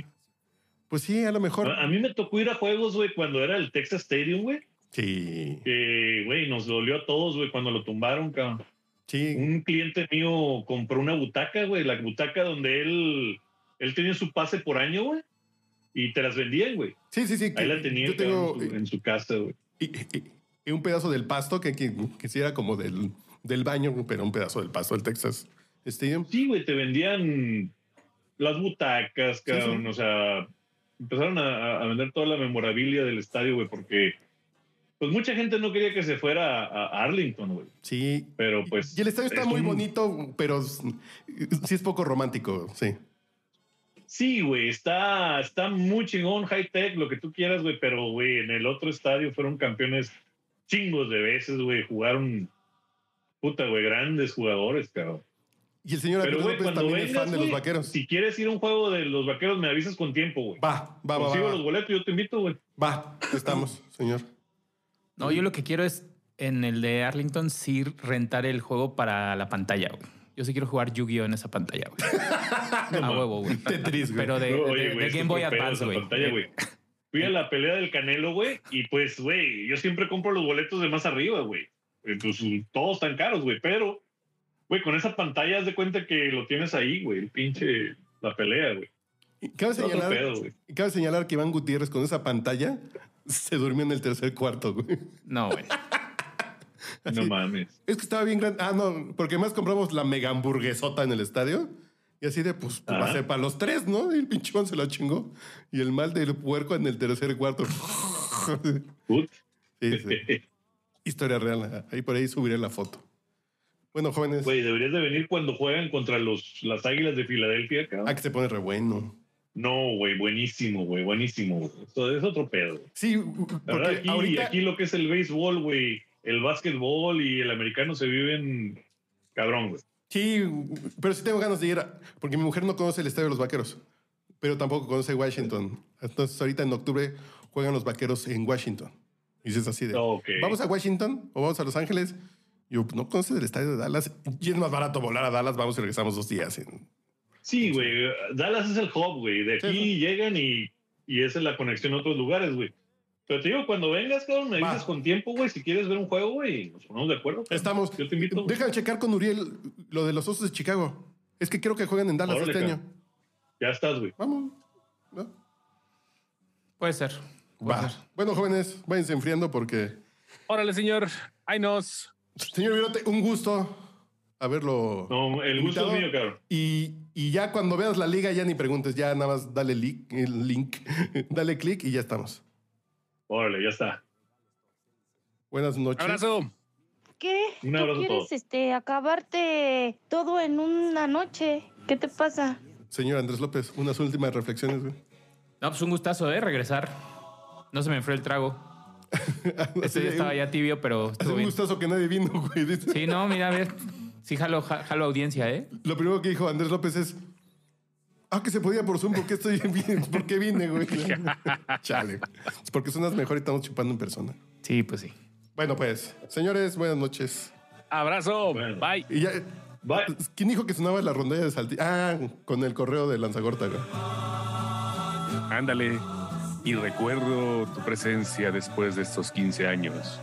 Pues sí, a lo mejor. A, a mí me tocó ir a juegos, güey, cuando era el Texas Stadium, güey. Sí, Que, güey, nos dolió a todos, güey, cuando lo tumbaron, cabrón. sí. Un cliente mío compró una butaca, güey, la butaca donde él, él tenía su pase por año, güey. Y te las vendían, güey. Sí, sí, sí. Ahí la tenía tengo en, su, en su casa, güey. y, y- y un pedazo del pasto que, que, que sí era como del, del baño, pero un pedazo del pasto del Texas Stadium. Sí, güey, te vendían las butacas, cabrón. sí. O sea, empezaron a, a vender toda la memorabilia del estadio, güey, porque pues mucha gente no quería que se fuera a, Arlington, güey. Sí. Pero pues. Y el estadio está es muy un- bonito, pero sí es poco romántico, sí. Sí, güey, está, está muy chingón, high tech, lo que tú quieras, güey, pero, güey, en el otro estadio fueron campeones chingos de veces, güey, jugaron, puta, güey, grandes jugadores, cabrón. Y el señor Pero, güey, López cuando también es vengas, fan de los vaqueros. si quieres ir a un juego de los vaqueros, me avisas con tiempo, güey. Va, va, va, Consigo va. los boletos, yo te invito, güey. Va, estamos, señor. No, yo lo que quiero es en el de Arlington sí rentar el juego para la pantalla, güey. Yo sí quiero jugar Yu-Gi-Oh en esa pantalla, güey. A huevo, güey. Tetris, güey. Pero de, No, oye, de Game Boy Advance, güey. Fui a la pelea del Canelo, güey, y pues, güey, yo siempre compro los boletos de más arriba, güey. Entonces, todos están caros, güey, pero, güey, con esa pantalla haz de cuenta que lo tienes ahí, güey, el pinche, la pelea, güey. Cabe señalar, pedo, cabe señalar que Iván Gutiérrez con esa pantalla se durmió en el tercer cuarto, güey. No, güey. No mames. Es que estaba bien grande. Ah, no, porque más compramos la mega hamburguesota en el estadio. Y así de, pues, va a ser para los tres, ¿no? Y el pinchón se lo chingó. Y el mal del puerco en el tercer cuarto. Sí, sí. Historia real. Ahí por ahí subiré la foto. Bueno, jóvenes, Güey, deberías de venir cuando juegan contra los, las Águilas de Filadelfia, cabrón. ah, que se pone re bueno. No, güey, buenísimo, güey, buenísimo. Esto es otro pedo. Sí, La porque verdad, aquí, ahorita... aquí lo que es el béisbol, güey, el básquetbol y el americano se viven cabrón, güey. Sí, pero sí tengo ganas de ir, a- porque mi mujer no conoce el estadio de los vaqueros, pero tampoco conoce Washington. Entonces ahorita en octubre juegan los vaqueros en Washington. Y dices así de. ¿vamos a Washington o vamos a Los Ángeles? Yo, no conoces el estadio de Dallas. Y es más barato volar a Dallas, vamos y regresamos dos días. en- Sí, güey. Dallas es el hub, güey. De aquí sí. llegan y, y esa es la conexión a otros lugares, güey. Pero te digo, cuando vengas, cabrón, me Va. dices con tiempo, güey, si quieres ver un juego, güey, nos ponemos de acuerdo. cabrón. Estamos. Yo te invito. güey. Déjame checar con Uriel lo de los osos de Chicago. Es que creo que juegan en Dallas Órale, este cabrón. año. Ya estás, güey. Vamos. ¿no? Puede ser. Puede Va. ser. Bueno, jóvenes, váyanse enfriando porque... Órale, señor. Ay, nos. Señor Virote, un gusto haberlo... No, el gusto invitado. es mío, cabrón. Y, y ya cuando veas la liga, ya ni preguntes, ya nada más dale link, el link, dale clic y ya estamos. Órale, ya está. Buenas noches. Abrazo. ¿Qué? Un ¿Tú a quieres todos. este, acabarte todo en una noche? ¿Qué te pasa? Señor Andrés López, unas últimas reflexiones. güey. No, pues un gustazo, ¿eh? Regresar. No se me enfrió el trago. Este ya estaba ya tibio, pero estuvo un gustazo que nadie vino, güey. Sí, no, mira, a ver. Sí, jalo, ja- jalo audiencia, ¿eh? Lo primero que dijo Andrés López es, ah, que se podía por Zoom, ¿por qué estoy bien? ¿Por qué vine, güey? Chale. Es porque sonas mejor y estamos chupando en persona. Sí, pues sí. Bueno, pues, señores, buenas noches. Abrazo. Bueno. Bye. Y ya, Bye. ¿quién dijo que sonaba la rondalla de Saltillo? Ah, con el correo de Lanzagorta, güey. Ándale. Y recuerdo tu presencia después de estos 15 años.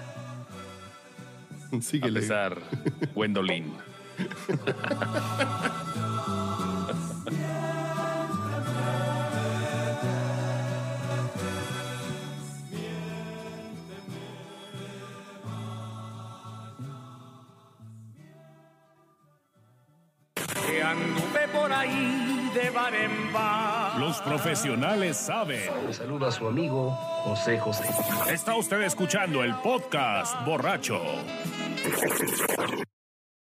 A Síguele. pesar, Gwendolyn. En. Los profesionales saben. Le saluda a su amigo José José. Está usted escuchando el podcast borracho.